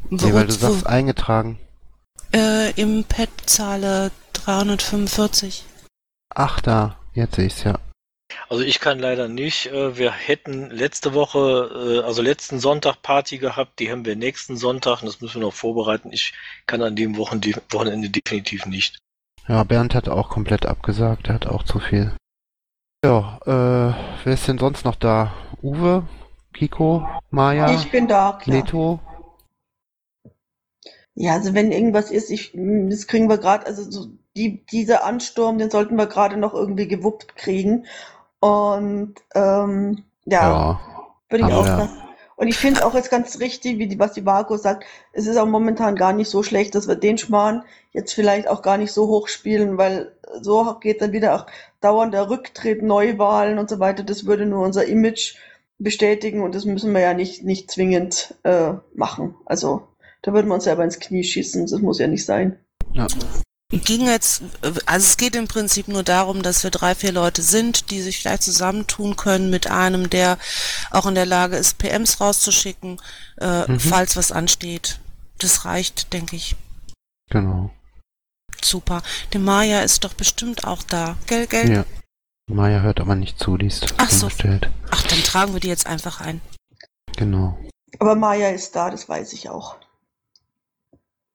Nee, weil du sagst eingetragen. Äh, im Pad zahle 345. Ach da, jetzt sehe ich's ja. Also ich kann leider nicht. Äh, Wir hätten letzte Woche, äh, also letzten Sonntag Party gehabt, die haben wir nächsten Sonntag und das müssen wir noch vorbereiten. Ich kann an dem Wochen Wochenende definitiv nicht. Ja, Bernd hat auch komplett abgesagt, er hat auch zu viel. Ja, äh, wer ist denn sonst noch da? Uwe? Kiko? Maja? Ich bin da, klar. Leto? Ja, also wenn irgendwas ist, ich, das kriegen wir gerade, also so die, dieser Ansturm, den sollten wir gerade noch irgendwie gewuppt kriegen. Und ähm, ja, Ja. würde ich auch sagen. Und ich finde es auch jetzt ganz richtig, wie die, was die Marco sagt, es ist auch momentan gar nicht so schlecht, dass wir den Schmarrn jetzt vielleicht auch gar nicht so hoch spielen, weil so geht dann wieder auch dauernder Rücktritt, Neuwahlen und so weiter. Das würde nur unser Image bestätigen und das müssen wir ja nicht, nicht zwingend äh, machen. Also da würden wir uns selber ins Knie schießen. Das muss ja nicht sein. Ja. Ging jetzt, also es geht im Prinzip nur darum, dass wir drei, vier Leute sind, die sich vielleicht zusammentun können mit einem, der auch in der Lage ist, PMs rauszuschicken, äh, Mhm. falls was ansteht. Das reicht, denke ich. Genau. Super. Der Maya ist doch bestimmt auch da. Gell, gell? Ja. Maja hört aber nicht zu, die ist Ach so. Ach, dann tragen wir die jetzt einfach ein. Genau. Aber Maya ist da, das weiß ich auch.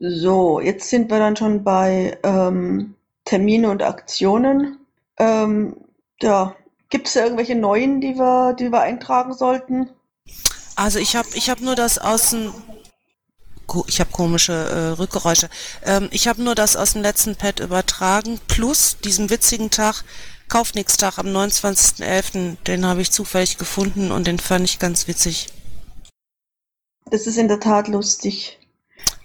So, jetzt sind wir dann schon bei ähm, Termine und Aktionen. Ähm, ja, gibt es da irgendwelche neuen, die wir, die wir eintragen sollten? Also ich habe ich hab nur das aus dem ich habe komische äh, Rückgeräusche. Ähm, ich habe nur das aus dem letzten Pad übertragen, plus diesen witzigen Tag, Kaufnix-Tag am 29.11., den habe ich zufällig gefunden und den fand ich ganz witzig. Das ist in der Tat lustig.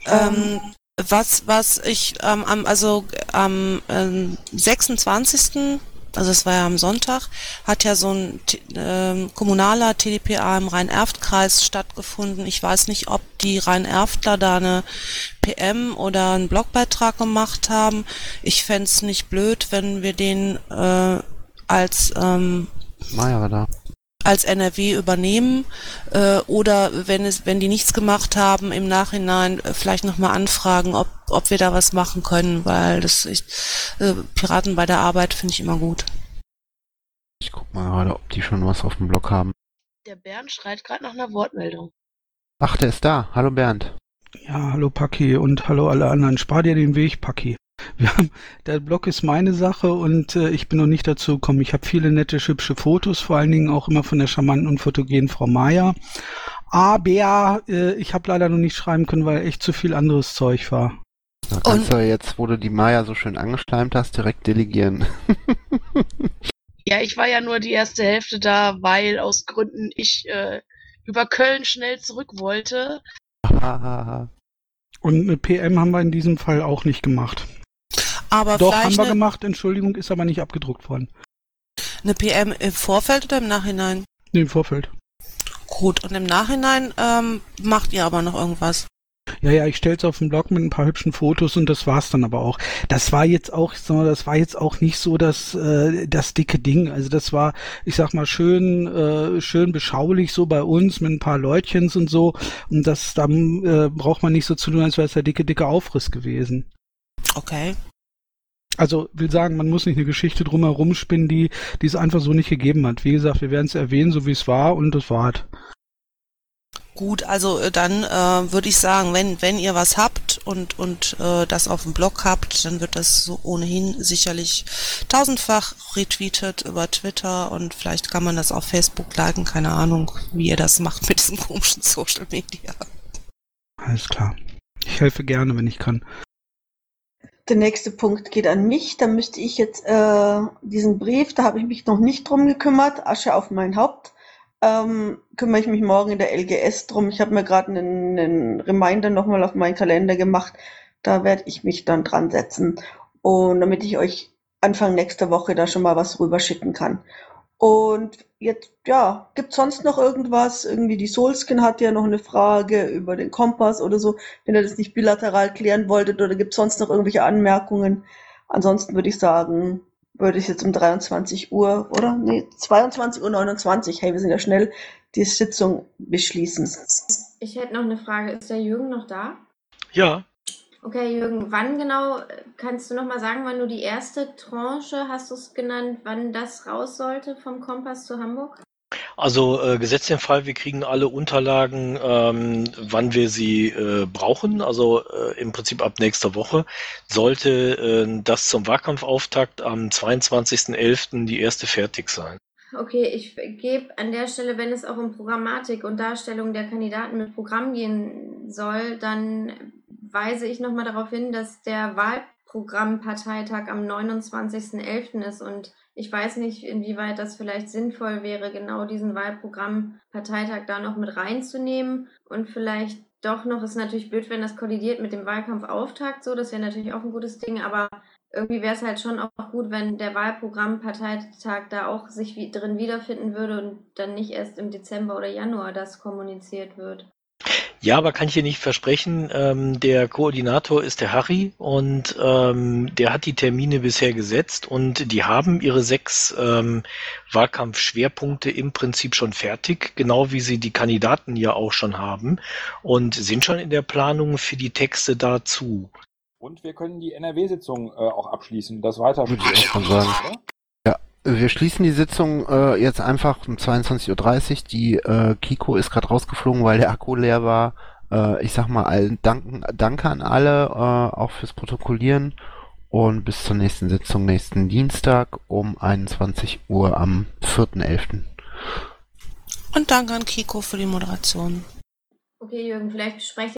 Ähm, was, was ich ähm, am, also am ähm, 26., also es war ja am Sonntag, hat ja so ein ähm, kommunaler TDPA im Rhein-Erft-Kreis stattgefunden. Ich weiß nicht, ob die Rhein-Erftler da eine PM oder einen Blogbeitrag gemacht haben. Ich fänd's nicht blöd, wenn wir den äh, als ähm, Maja war da. Als NRW übernehmen äh, oder wenn es wenn die nichts gemacht haben im Nachhinein äh, vielleicht noch mal anfragen, ob ob wir da was machen können, weil das ich, äh, Piraten bei der Arbeit finde ich immer gut. Ich guck mal gerade, ob die schon was auf dem Blog haben. Der Bernd schreit gerade nach einer Wortmeldung. Ach, der ist da. Hallo Bernd. Ja, hallo Paki und hallo alle anderen. Spar dir den Weg, Paki. Wir haben, der Blog ist meine Sache und äh, ich bin noch nicht dazu gekommen. Ich habe viele nette, hübsche Fotos, vor allen Dingen auch immer von der charmanten und fotogenen Frau Maya. Aber äh, ich habe leider noch nicht schreiben können, weil echt zu viel anderes Zeug war. Da kannst du ja jetzt, wo du die Maja so schön angeschleimt hast, direkt delegieren. Ja, ich war ja nur die erste Hälfte da, weil aus Gründen ich äh, über Köln schnell zurück wollte. Und eine PM haben wir in diesem Fall auch nicht gemacht. Aber Doch, haben wir gemacht, Entschuldigung, ist aber nicht abgedruckt worden. eine PM im Vorfeld oder im Nachhinein? Nee, im Vorfeld. Gut, und im Nachhinein ähm, macht ihr aber noch irgendwas. Ja, ja, ich stell's auf den Blog mit ein paar hübschen Fotos und das war's dann aber auch. Das war jetzt auch, ich sag mal, das war jetzt auch nicht so das äh, das dicke Ding. Also das war, ich sag mal, schön äh, schön beschaulich so bei uns mit ein paar Leutchens und so. Und das dann äh, braucht man nicht so zu tun, als wäre es der dicke dicke Aufriss gewesen. Okay. Also will sagen, man muss nicht eine Geschichte drumherum spinnen, die, die es einfach so nicht gegeben hat. Wie gesagt, wir werden es erwähnen, so wie es war und das war es. Gut, also äh, dann äh, würde ich sagen, wenn wenn ihr was habt und und äh, das auf dem Blog habt, dann wird das so ohnehin sicherlich tausendfach retweetet über Twitter und vielleicht kann man das auf Facebook liken, keine Ahnung, wie ihr das macht mit diesem komischen Social Media. Alles klar. Ich helfe gerne, wenn ich kann. Der nächste Punkt geht an mich. Da müsste ich jetzt äh, diesen Brief, da habe ich mich noch nicht drum gekümmert, Asche auf mein Haupt. Ähm, kümmere ich mich morgen in der LGS drum. Ich habe mir gerade einen, einen Reminder nochmal auf meinen Kalender gemacht. Da werde ich mich dann dran setzen. Und damit ich euch Anfang nächster Woche da schon mal was rüberschicken kann. Und jetzt, ja, gibt sonst noch irgendwas? Irgendwie die Solskin hat ja noch eine Frage über den Kompass oder so, wenn ihr das nicht bilateral klären wolltet oder gibt sonst noch irgendwelche Anmerkungen? Ansonsten würde ich sagen, würde ich jetzt um 23 Uhr, oder? Nee, 22.29 Uhr, hey, wir sind ja schnell, die Sitzung beschließen. Ich hätte noch eine Frage. Ist der Jürgen noch da? Ja, Okay, Jürgen, wann genau, äh, kannst du noch mal sagen, wann du die erste Tranche, hast du es genannt, wann das raus sollte vom Kompass zu Hamburg? also äh, gesetzt den Fall, wir kriegen alle Unterlagen, ähm, wann wir sie äh, brauchen, also äh, im Prinzip ab nächster Woche, sollte äh, das zum Wahlkampfauftakt am 22.11. die erste fertig sein. Okay, ich gebe an der Stelle, wenn es auch um Programmatik und Darstellung der Kandidaten mit Programm gehen soll, dann weise ich nochmal darauf hin, dass der Wahlprogrammparteitag am 29.11. ist und ich weiß nicht, inwieweit das vielleicht sinnvoll wäre, genau diesen Wahlprogrammparteitag da noch mit reinzunehmen und vielleicht doch noch, ist natürlich blöd, wenn das kollidiert mit dem Wahlkampfauftakt, so, das wäre natürlich auch ein gutes Ding, aber irgendwie wäre es halt schon auch gut, wenn der Wahlprogrammparteitag da auch sich wie, drin wiederfinden würde und dann nicht erst im Dezember oder Januar das kommuniziert wird. Ja, aber kann ich hier nicht versprechen. Ähm, der Koordinator ist der Harry und ähm, der hat die Termine bisher gesetzt und die haben ihre sechs ähm, Wahlkampfschwerpunkte im Prinzip schon fertig, genau wie sie die Kandidaten ja auch schon haben und sind schon in der Planung für die Texte dazu. Und wir können die NRW-Sitzung äh, auch abschließen, das weiter. Würde ich schon sagen. Wir schließen die Sitzung äh, jetzt einfach um 22.30 Uhr. Die äh, Kiko ist gerade rausgeflogen, weil der Akku leer war. Äh, ich sag mal allen danken, danke an alle, äh, auch fürs Protokollieren. Und bis zur nächsten Sitzung nächsten Dienstag um 21 Uhr am 4.11. Und danke an Kiko für die Moderation. Okay, Jürgen, vielleicht bespreche